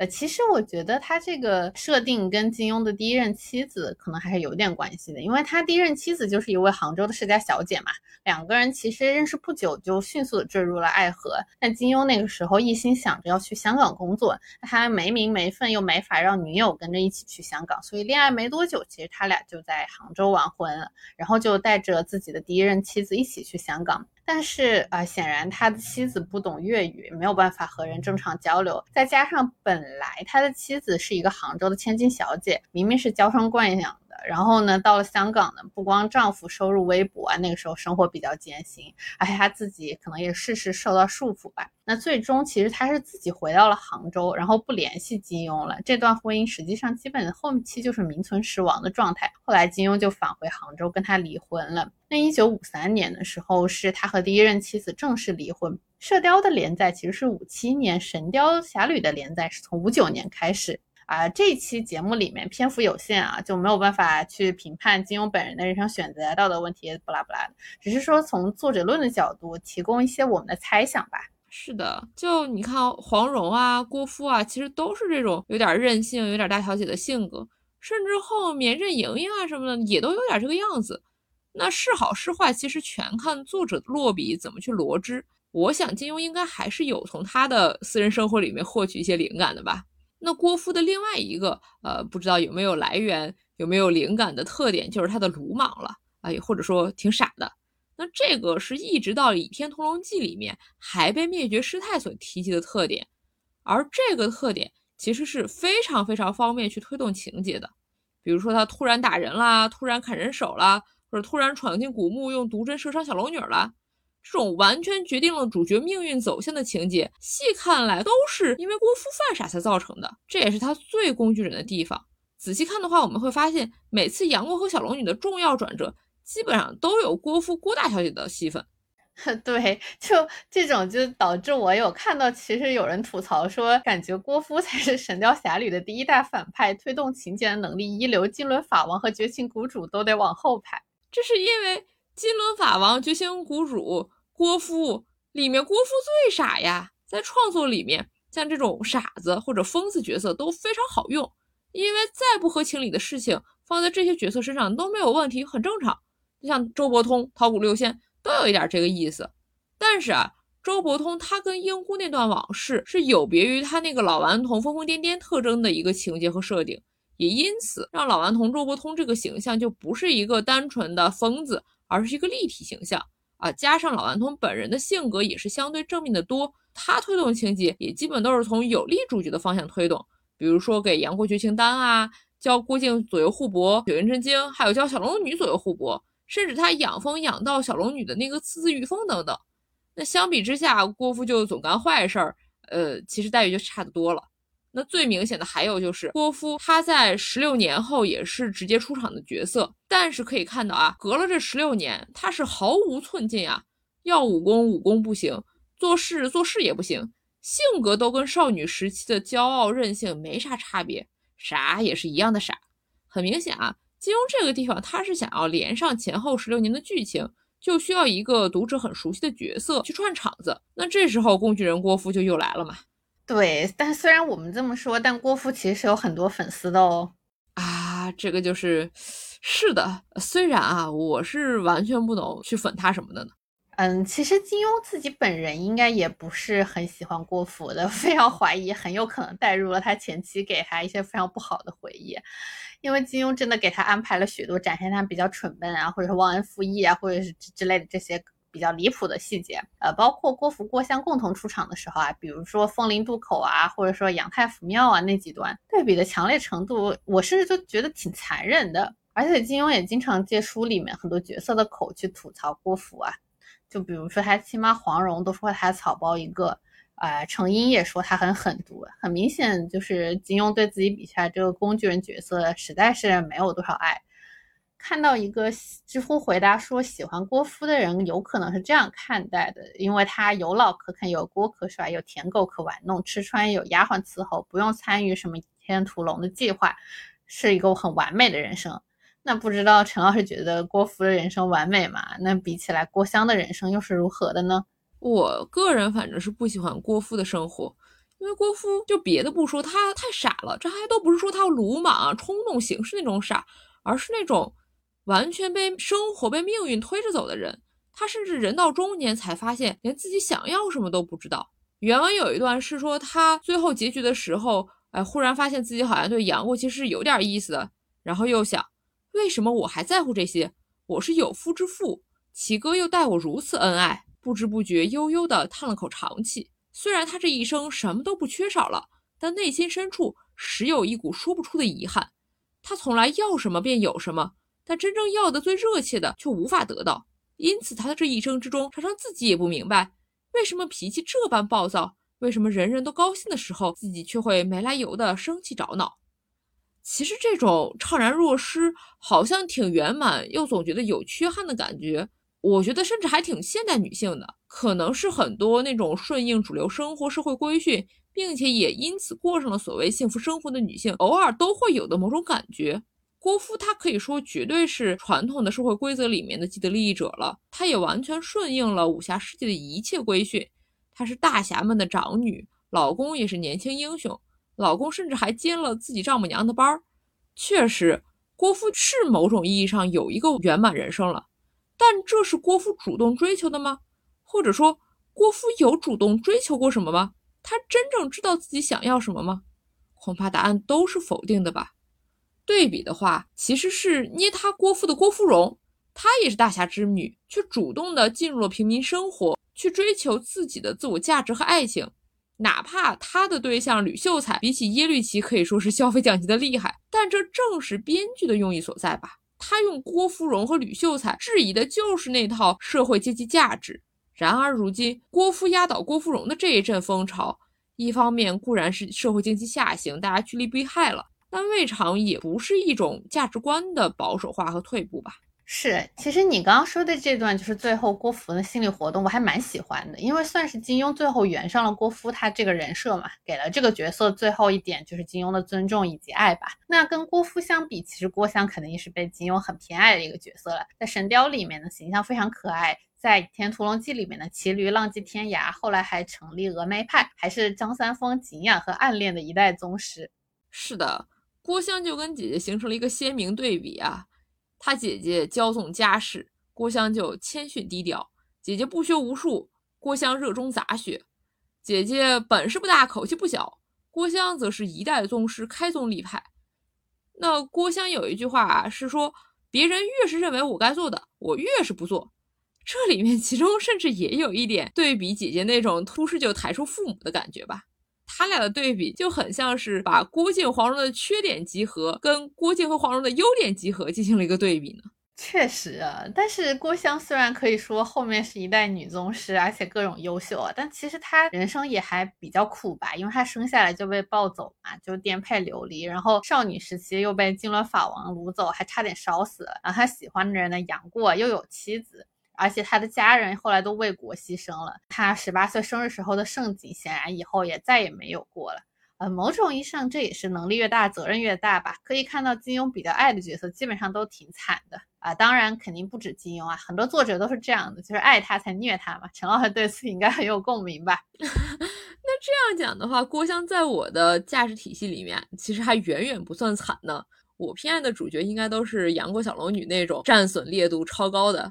呃，其实我觉得他这个设定跟金庸的第一任妻子可能还是有点关系的，因为他第一任妻子就是一位杭州的世家小姐嘛，两个人其实认识不久就迅速的坠入了爱河。但金庸那个时候一心想着要去香港工作，他没名没分又没法让女友跟着一起去香港，所以恋爱没多久，其实他俩就在杭州完婚了，然后就带着自己的第一任妻子一起去香港。但是啊，显然他的妻子不懂粤语，没有办法和人正常交流。再加上本来他的妻子是一个杭州的千金小姐，明明是娇生惯养。然后呢，到了香港呢，不光丈夫收入微薄啊，那个时候生活比较艰辛，而且她自己可能也事事受到束缚吧。那最终其实她是自己回到了杭州，然后不联系金庸了。这段婚姻实际上基本后期就是名存实亡的状态。后来金庸就返回杭州跟她离婚了。那一九五三年的时候，是他和第一任妻子正式离婚。射雕的连载其实是五七年，神雕侠侣的连载是从五九年开始。啊，这期节目里面篇幅有限啊，就没有办法去评判金庸本人的人生选择、道德问题，不拉不拉的。只是说从作者论的角度，提供一些我们的猜想吧。是的，就你看黄蓉啊、郭芙啊，其实都是这种有点任性、有点大小姐的性格，甚至后面任盈盈啊什么的，也都有点这个样子。那是好是坏，其实全看作者落笔怎么去罗织。我想金庸应该还是有从他的私人生活里面获取一些灵感的吧。那郭芙的另外一个呃，不知道有没有来源、有没有灵感的特点，就是她的鲁莽了啊，或者说挺傻的。那这个是一直到《倚天屠龙记》里面还被灭绝师太所提及的特点，而这个特点其实是非常非常方便去推动情节的。比如说他突然打人啦，突然砍人手啦，或者突然闯进古墓用毒针射伤小龙女了。这种完全决定了主角命运走向的情节，细看来都是因为郭芙犯傻才造成的，这也是他最工具人的地方。仔细看的话，我们会发现，每次杨过和小龙女的重要转折，基本上都有郭芙郭大小姐的戏份。[LAUGHS] 对，就这种就导致我有看到，其实有人吐槽说，感觉郭芙才是《神雕侠侣》的第一大反派，推动情节的能力一流，金轮法王和绝情谷主都得往后排。这是因为。金轮法王、绝情谷主、郭芙里面，郭芙最傻呀。在创作里面，像这种傻子或者疯子角色都非常好用，因为再不合情理的事情放在这些角色身上都没有问题，很正常。就像周伯通、桃谷六仙都有一点这个意思。但是啊，周伯通他跟英姑那段往事是有别于他那个老顽童疯疯癫癫特征的一个情节和设定，也因此让老顽童周伯通这个形象就不是一个单纯的疯子。而是一个立体形象啊，加上老顽童本人的性格也是相对正面的多，他推动情节也基本都是从有利主角的方向推动，比如说给杨过绝情丹啊，教郭靖左右互搏，九阴真经，还有教小龙女左右互搏，甚至他养蜂养到小龙女的那个次次御风等等。那相比之下，郭芙就总干坏事儿，呃，其实待遇就差得多了。那最明显的还有就是郭芙，她在十六年后也是直接出场的角色，但是可以看到啊，隔了这十六年，她是毫无寸进啊，要武功武功不行，做事做事也不行，性格都跟少女时期的骄傲任性没啥差别，傻也是一样的傻。很明显啊，金庸这个地方他是想要连上前后十六年的剧情，就需要一个读者很熟悉的角色去串场子，那这时候工具人郭芙就又来了嘛。对，但虽然我们这么说，但郭芙其实是有很多粉丝的哦。啊，这个就是，是的，虽然啊，我是完全不懂去粉他什么的呢。嗯，其实金庸自己本人应该也不是很喜欢郭芙的，非常怀疑，很有可能带入了他前妻给他一些非常不好的回忆。因为金庸真的给他安排了许多展现他比较蠢笨啊，或者是忘恩负义啊，或者是之类的这些。比较离谱的细节，呃，包括郭芙、郭襄共同出场的时候啊，比如说凤林渡口啊，或者说杨太府庙啊那几段，对比的强烈程度，我甚至就觉得挺残忍的。而且金庸也经常借书里面很多角色的口去吐槽郭芙啊，就比如说他亲妈黄蓉都说他草包一个，啊，程英也说他很狠毒，很明显就是金庸对自己笔下这个工具人角色实在是没有多少爱。看到一个知乎回答说，喜欢郭芙的人有可能是这样看待的，因为他有老可啃，有锅可甩，有舔狗可玩弄，吃穿有丫鬟伺候，不用参与什么天屠龙的计划，是一个很完美的人生。那不知道陈老师觉得郭芙的人生完美吗？那比起来郭襄的人生又是如何的呢？我个人反正是不喜欢郭芙的生活，因为郭芙就别的不说，她太傻了，这还都不是说她鲁莽冲动行事那种傻，而是那种。完全被生活、被命运推着走的人，他甚至人到中年才发现，连自己想要什么都不知道。原文有一段是说，他最后结局的时候，哎，忽然发现自己好像对杨过其实是有点意思的，然后又想，为什么我还在乎这些？我是有夫之妇，齐哥又待我如此恩爱，不知不觉悠悠地叹了口长气。虽然他这一生什么都不缺少了，但内心深处时有一股说不出的遗憾。他从来要什么便有什么。但真正要的最热切的却无法得到，因此他的这一生之中，常常自己也不明白，为什么脾气这般暴躁，为什么人人都高兴的时候，自己却会没来由的生气找恼。其实这种怅然若失，好像挺圆满，又总觉得有缺憾的感觉，我觉得甚至还挺现代女性的，可能是很多那种顺应主流生活社会规训，并且也因此过上了所谓幸福生活的女性，偶尔都会有的某种感觉。郭芙，她可以说绝对是传统的社会规则里面的既得利益者了。她也完全顺应了武侠世界的一切规训。她是大侠们的长女，老公也是年轻英雄，老公甚至还兼了自己丈母娘的班儿。确实，郭芙是某种意义上有一个圆满人生了。但这是郭芙主动追求的吗？或者说，郭芙有主动追求过什么吗？她真正知道自己想要什么吗？恐怕答案都是否定的吧。对比的话，其实是捏他郭芙的郭芙蓉，她也是大侠之女，却主动的进入了平民生活，去追求自己的自我价值和爱情。哪怕她的对象吕秀才比起耶律齐可以说是消费降级的厉害，但这正是编剧的用意所在吧？他用郭芙蓉和吕秀才质疑的就是那套社会阶级价值。然而如今郭芙压倒郭芙蓉的这一阵风潮，一方面固然是社会经济下行，大家趋利避害了。但未尝也不是一种价值观的保守化和退步吧？是，其实你刚刚说的这段就是最后郭芙的心理活动，我还蛮喜欢的，因为算是金庸最后圆上了郭芙他这个人设嘛，给了这个角色最后一点就是金庸的尊重以及爱吧。那跟郭芙相比，其实郭襄肯定是被金庸很偏爱的一个角色了。在《神雕》里面的形象非常可爱，在《倚天屠龙记》里面的骑驴浪迹天涯，后来还成立峨眉派，还是张三丰敬仰和暗恋的一代宗师。是的。郭襄就跟姐姐形成了一个鲜明对比啊，她姐姐骄纵家世，郭襄就谦逊低调；姐姐不学无术，郭襄热衷杂学；姐姐本事不大，口气不小，郭襄则是一代宗师，开宗立派。那郭襄有一句话是说，别人越是认为我该做的，我越是不做。这里面其中甚至也有一点对比姐姐那种突施就抬出父母的感觉吧。他俩的对比就很像是把郭靖、黄蓉的缺点集合，跟郭靖和黄蓉的优点集合进行了一个对比呢。确实啊，但是郭襄虽然可以说后面是一代女宗师，而且各种优秀啊，但其实她人生也还比较苦吧，因为她生下来就被抱走嘛，就颠沛流离，然后少女时期又被金轮法王掳走，还差点烧死了。然后她喜欢的人呢，杨过又有妻子。而且他的家人后来都为国牺牲了。他十八岁生日时候的盛景，显然以后也再也没有过了。呃，某种意义上，这也是能力越大，责任越大吧。可以看到，金庸比较爱的角色基本上都挺惨的啊。当然，肯定不止金庸啊，很多作者都是这样的，就是爱他才虐他嘛。陈老师对此应该很有共鸣吧？[LAUGHS] 那这样讲的话，郭襄在我的价值体系里面，其实还远远不算惨呢。我偏爱的主角应该都是杨过、小龙女那种战损烈度超高的。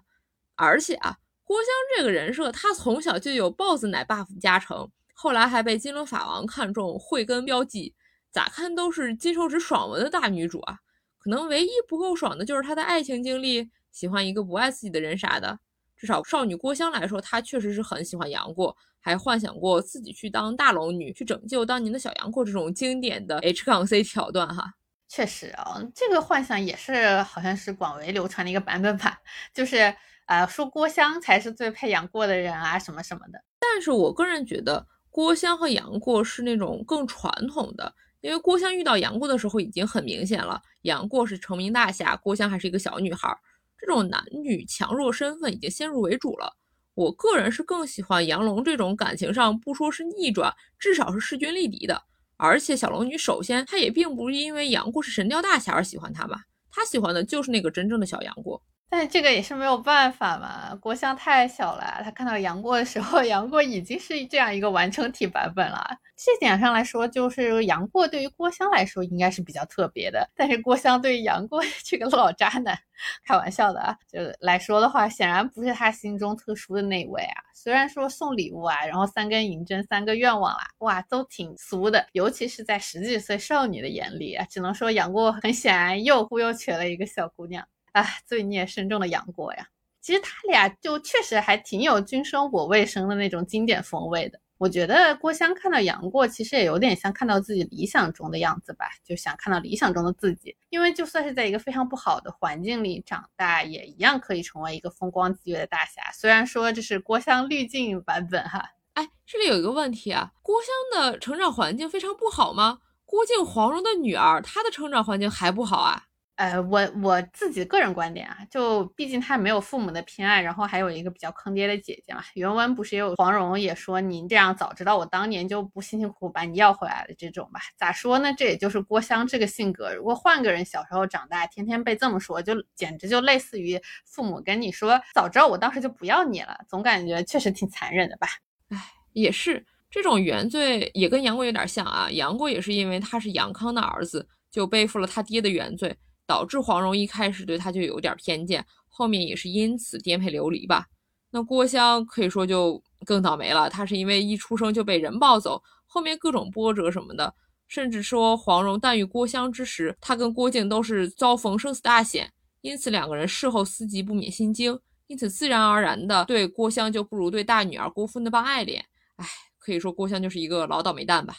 而且啊，郭襄这个人设，她从小就有豹子奶 buff 加成，后来还被金轮法王看中，慧根标记，咋看都是金手指爽文的大女主啊。可能唯一不够爽的就是她的爱情经历，喜欢一个不爱自己的人啥的。至少少女郭襄来说，她确实是很喜欢杨过，还幻想过自己去当大龙女，去拯救当年的小杨过这种经典的 H 杠 C 桥段哈。确实啊，这个幻想也是好像是广为流传的一个版本吧，就是呃说郭襄才是最配杨过的人啊什么什么的。但是我个人觉得郭襄和杨过是那种更传统的。因为郭襄遇到杨过的时候已经很明显了，杨过是成名大侠，郭襄还是一个小女孩，这种男女强弱身份已经先入为主了。我个人是更喜欢杨龙这种感情上不说是逆转，至少是势均力敌的。而且小龙女首先她也并不是因为杨过是神雕大侠而喜欢他吧，她喜欢的就是那个真正的小杨过。但这个也是没有办法嘛，郭襄太小了。他看到杨过的时候，[LAUGHS] 杨过已经是这样一个完成体版本了。这点上来说，就是杨过对于郭襄来说应该是比较特别的。但是郭襄对于杨过 [LAUGHS] 这个老渣男，开玩笑的啊，就来说的话，显然不是他心中特殊的那位啊。虽然说送礼物啊，然后三根银针、三个愿望啦，哇，都挺俗的。尤其是在十几岁少女的眼里啊，只能说杨过很显然又忽悠瘸了一个小姑娘。啊，罪孽深重的杨过呀！其实他俩就确实还挺有“君生我未生”的那种经典风味的。我觉得郭襄看到杨过，其实也有点像看到自己理想中的样子吧，就想看到理想中的自己。因为就算是在一个非常不好的环境里长大，也一样可以成为一个风光霁月的大侠。虽然说这是郭襄滤镜版本哈。哎，这里有一个问题啊，郭襄的成长环境非常不好吗？郭靖黄蓉的女儿，她的成长环境还不好啊？呃，我我自己个人观点啊，就毕竟他没有父母的偏爱，然后还有一个比较坑爹的姐姐嘛。原文不是也有黄蓉也说您这样早知道我当年就不辛辛苦苦把你要回来了这种吧？咋说呢？这也就是郭襄这个性格。如果换个人小时候长大，天天被这么说，就简直就类似于父母跟你说早知道我当时就不要你了，总感觉确实挺残忍的吧？哎，也是这种原罪也跟杨过有点像啊。杨过也是因为他是杨康的儿子，就背负了他爹的原罪。导致黄蓉一开始对他就有点偏见，后面也是因此颠沛流离吧。那郭襄可以说就更倒霉了，他是因为一出生就被人抱走，后面各种波折什么的，甚至说黄蓉诞育郭襄之时，他跟郭靖都是遭逢生死大险，因此两个人事后思及不免心惊，因此自然而然的对郭襄就不如对大女儿郭芙那般爱恋。唉，可以说郭襄就是一个老倒霉蛋吧。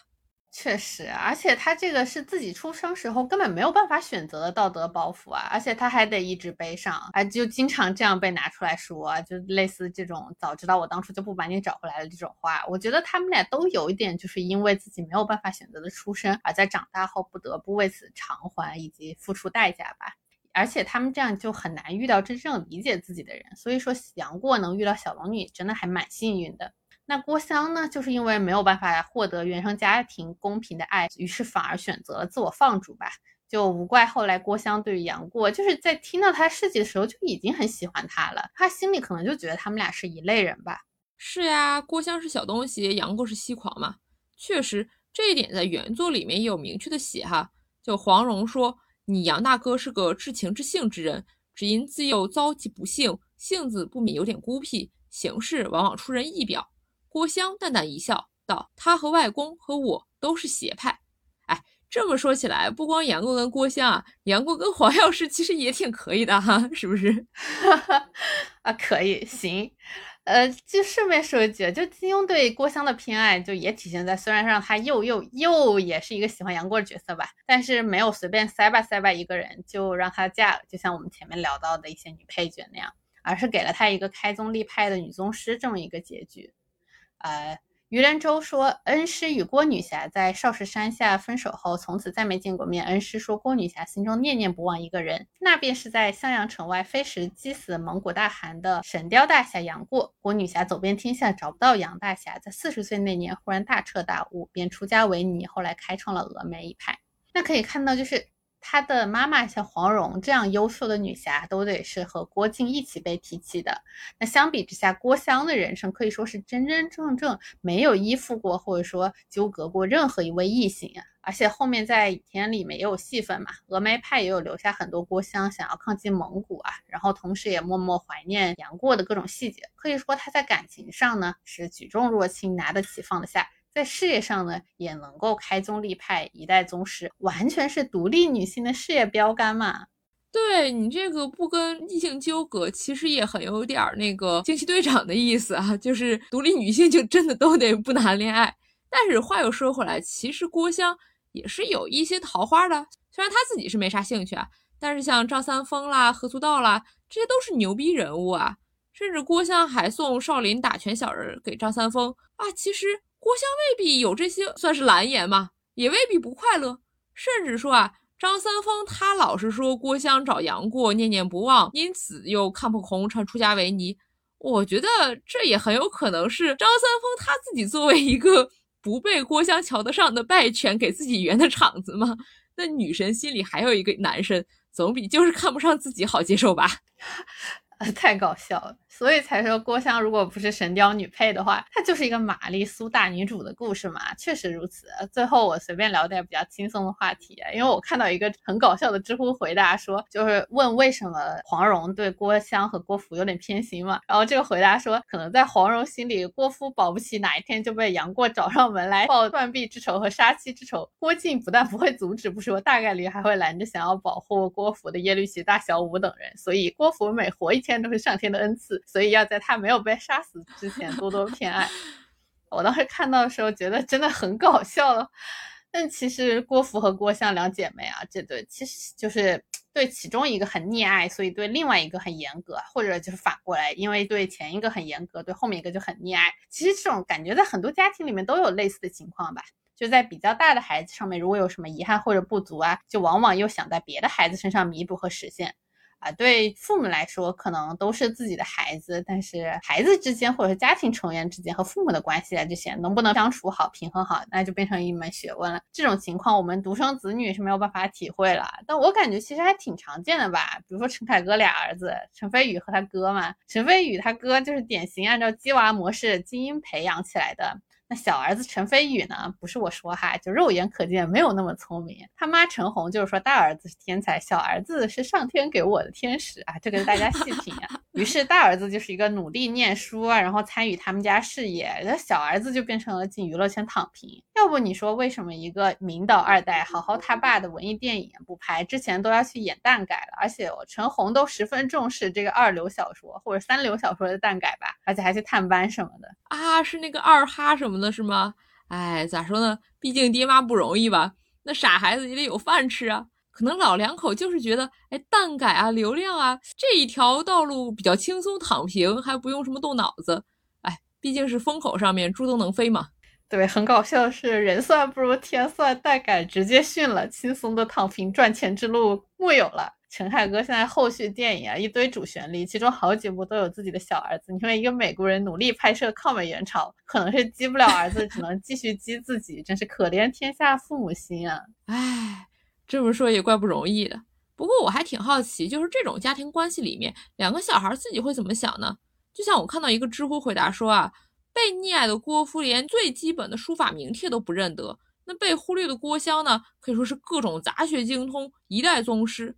确实，而且他这个是自己出生时候根本没有办法选择的道德包袱啊，而且他还得一直背上啊，就经常这样被拿出来说，就类似这种早知道我当初就不把你找回来了这种话。我觉得他们俩都有一点，就是因为自己没有办法选择的出身，而在长大后不得不为此偿还以及付出代价吧。而且他们这样就很难遇到真正理解自己的人，所以说杨过能遇到小龙女，真的还蛮幸运的。那郭襄呢？就是因为没有办法获得原生家庭公平的爱，于是反而选择了自我放逐吧。就无怪后来郭襄对于杨过，就是在听到他事迹的时候就已经很喜欢他了。他心里可能就觉得他们俩是一类人吧。是呀，郭襄是小东西，杨过是西狂嘛。确实，这一点在原作里面也有明确的写哈。就黄蓉说：“你杨大哥是个至情至性之人，只因自幼遭际不幸，性子不免有点孤僻，行事往往出人意表。”郭襄淡淡一笑，道：“他和外公和我都是邪派。哎，这么说起来，不光杨过跟郭襄啊，杨过跟黄药师其实也挺可以的哈，是不是？[LAUGHS] 啊，可以，行。呃，就顺便说一句，就金庸对郭襄的偏爱，就也体现在虽然让他又又又也是一个喜欢杨过的角色吧，但是没有随便塞吧塞吧一个人就让他嫁了，就像我们前面聊到的一些女配角那样，而是给了他一个开宗立派的女宗师这么一个结局。”呃，余连舟说，恩师与郭女侠在少室山下分手后，从此再没见过面。恩师说，郭女侠心中念念不忘一个人，那便是在襄阳城外飞石击死蒙古大汗的神雕大侠杨过。郭女侠走遍天下找不到杨大侠，在四十岁那年忽然大彻大悟，便出家为尼，后来开创了峨眉一派。那可以看到，就是。他的妈妈像黄蓉这样优秀的女侠，都得是和郭靖一起被提起的。那相比之下，郭襄的人生可以说是真真正正没有依附过，或者说纠葛过任何一位异性啊。而且后面在倚天里面也有戏份嘛，峨眉派也有留下很多郭襄想要抗击蒙古啊，然后同时也默默怀念杨过的各种细节。可以说他在感情上呢是举重若轻，拿得起放得下。在事业上呢，也能够开宗立派，一代宗师，完全是独立女性的事业标杆嘛。对你这个不跟异性纠葛，其实也很有点那个惊奇队长的意思啊，就是独立女性就真的都得不谈恋爱。但是话又说回来，其实郭襄也是有一些桃花的，虽然她自己是没啥兴趣啊，但是像张三丰啦、何足道啦，这些都是牛逼人物啊。甚至郭襄还送少林打拳小人给张三丰啊。其实郭襄未必有这些算是蓝颜嘛，也未必不快乐。甚至说啊，张三丰他老是说郭襄找杨过念念不忘，因此又看破红尘出家为尼。我觉得这也很有可能是张三丰他自己作为一个。不被郭襄瞧得上的败犬给自己圆的场子吗？那女神心里还有一个男神，总比就是看不上自己好接受吧？[LAUGHS] 太搞笑了。所以才说郭襄如果不是神雕女配的话，她就是一个玛丽苏大女主的故事嘛，确实如此。最后我随便聊点比较轻松的话题，因为我看到一个很搞笑的知乎回答，说就是问为什么黄蓉对郭襄和郭芙有点偏心嘛，然后这个回答说，可能在黄蓉心里，郭芙保不齐哪一天就被杨过找上门来报断臂之仇和杀妻之仇，郭靖不但不会阻止不说，大概率还会拦着想要保护郭芙的耶律齐、大小五等人，所以郭芙每活一天都是上天的恩赐。所以要在他没有被杀死之前多多偏爱。我当时看到的时候觉得真的很搞笑了。但其实郭芙和郭襄两姐妹啊，这对其实就是对其中一个很溺爱，所以对另外一个很严格，或者就是反过来，因为对前一个很严格，对后面一个就很溺爱。其实这种感觉在很多家庭里面都有类似的情况吧。就在比较大的孩子上面，如果有什么遗憾或者不足啊，就往往又想在别的孩子身上弥补和实现。啊，对父母来说，可能都是自己的孩子，但是孩子之间或者是家庭成员之间和父母的关系啊，这些能不能相处好、平衡好，那就变成一门学问了。这种情况，我们独生子女是没有办法体会了。但我感觉其实还挺常见的吧。比如说陈凯歌俩儿子，陈飞宇和他哥嘛，陈飞宇他哥就是典型按照鸡娃模式基因培养起来的。那小儿子陈飞宇呢？不是我说哈，就肉眼可见没有那么聪明。他妈陈红就是说大儿子是天才，小儿子是上天给我的天使啊，这个大家细品啊。于是大儿子就是一个努力念书啊，然后参与他们家事业，那小儿子就变成了进娱乐圈躺平。要不你说为什么一个名导二代好好他爸的文艺电影不拍，之前都要去演蛋改了？而且陈红都十分重视这个二流小说或者三流小说的蛋改吧，而且还去探班什么的啊，是那个二哈什么。的是吗？哎，咋说呢？毕竟爹妈不容易吧？那傻孩子也得有饭吃啊。可能老两口就是觉得，哎，蛋改啊，流量啊，这一条道路比较轻松，躺平还不用什么动脑子。哎，毕竟是风口上面猪都能飞嘛。对，很搞笑的是，人算不如天算，蛋改直接训了，轻松的躺平赚钱之路木有了。陈凯歌现在后续电影啊一堆主旋律，其中好几部都有自己的小儿子。你说一个美国人努力拍摄抗美援朝，可能是激不了儿子，只能继续激自己，真是可怜天下父母心啊！唉，这么说也怪不容易的。不过我还挺好奇，就是这种家庭关系里面，两个小孩自己会怎么想呢？就像我看到一个知乎回答说啊，被溺爱的郭芙连最基本的书法名帖都不认得，那被忽略的郭襄呢，可以说是各种杂学精通，一代宗师。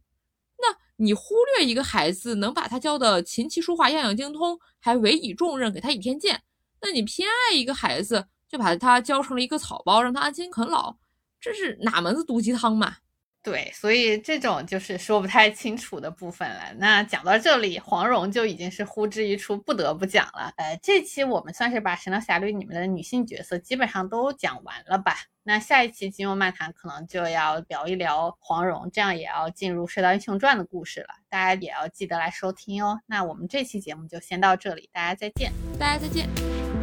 那你忽略一个孩子，能把他教的琴棋书画样样精通，还委以重任给他倚天剑；那你偏爱一个孩子，就把他教成了一个草包，让他安心啃老，这是哪门子毒鸡汤嘛？对，所以这种就是说不太清楚的部分了。那讲到这里，黄蓉就已经是呼之欲出，不得不讲了。呃，这期我们算是把《神雕侠侣》里面的女性角色基本上都讲完了吧？那下一期金庸漫谈可能就要聊一聊黄蓉，这样也要进入《射雕英雄传》的故事了。大家也要记得来收听哦。那我们这期节目就先到这里，大家再见，大家再见。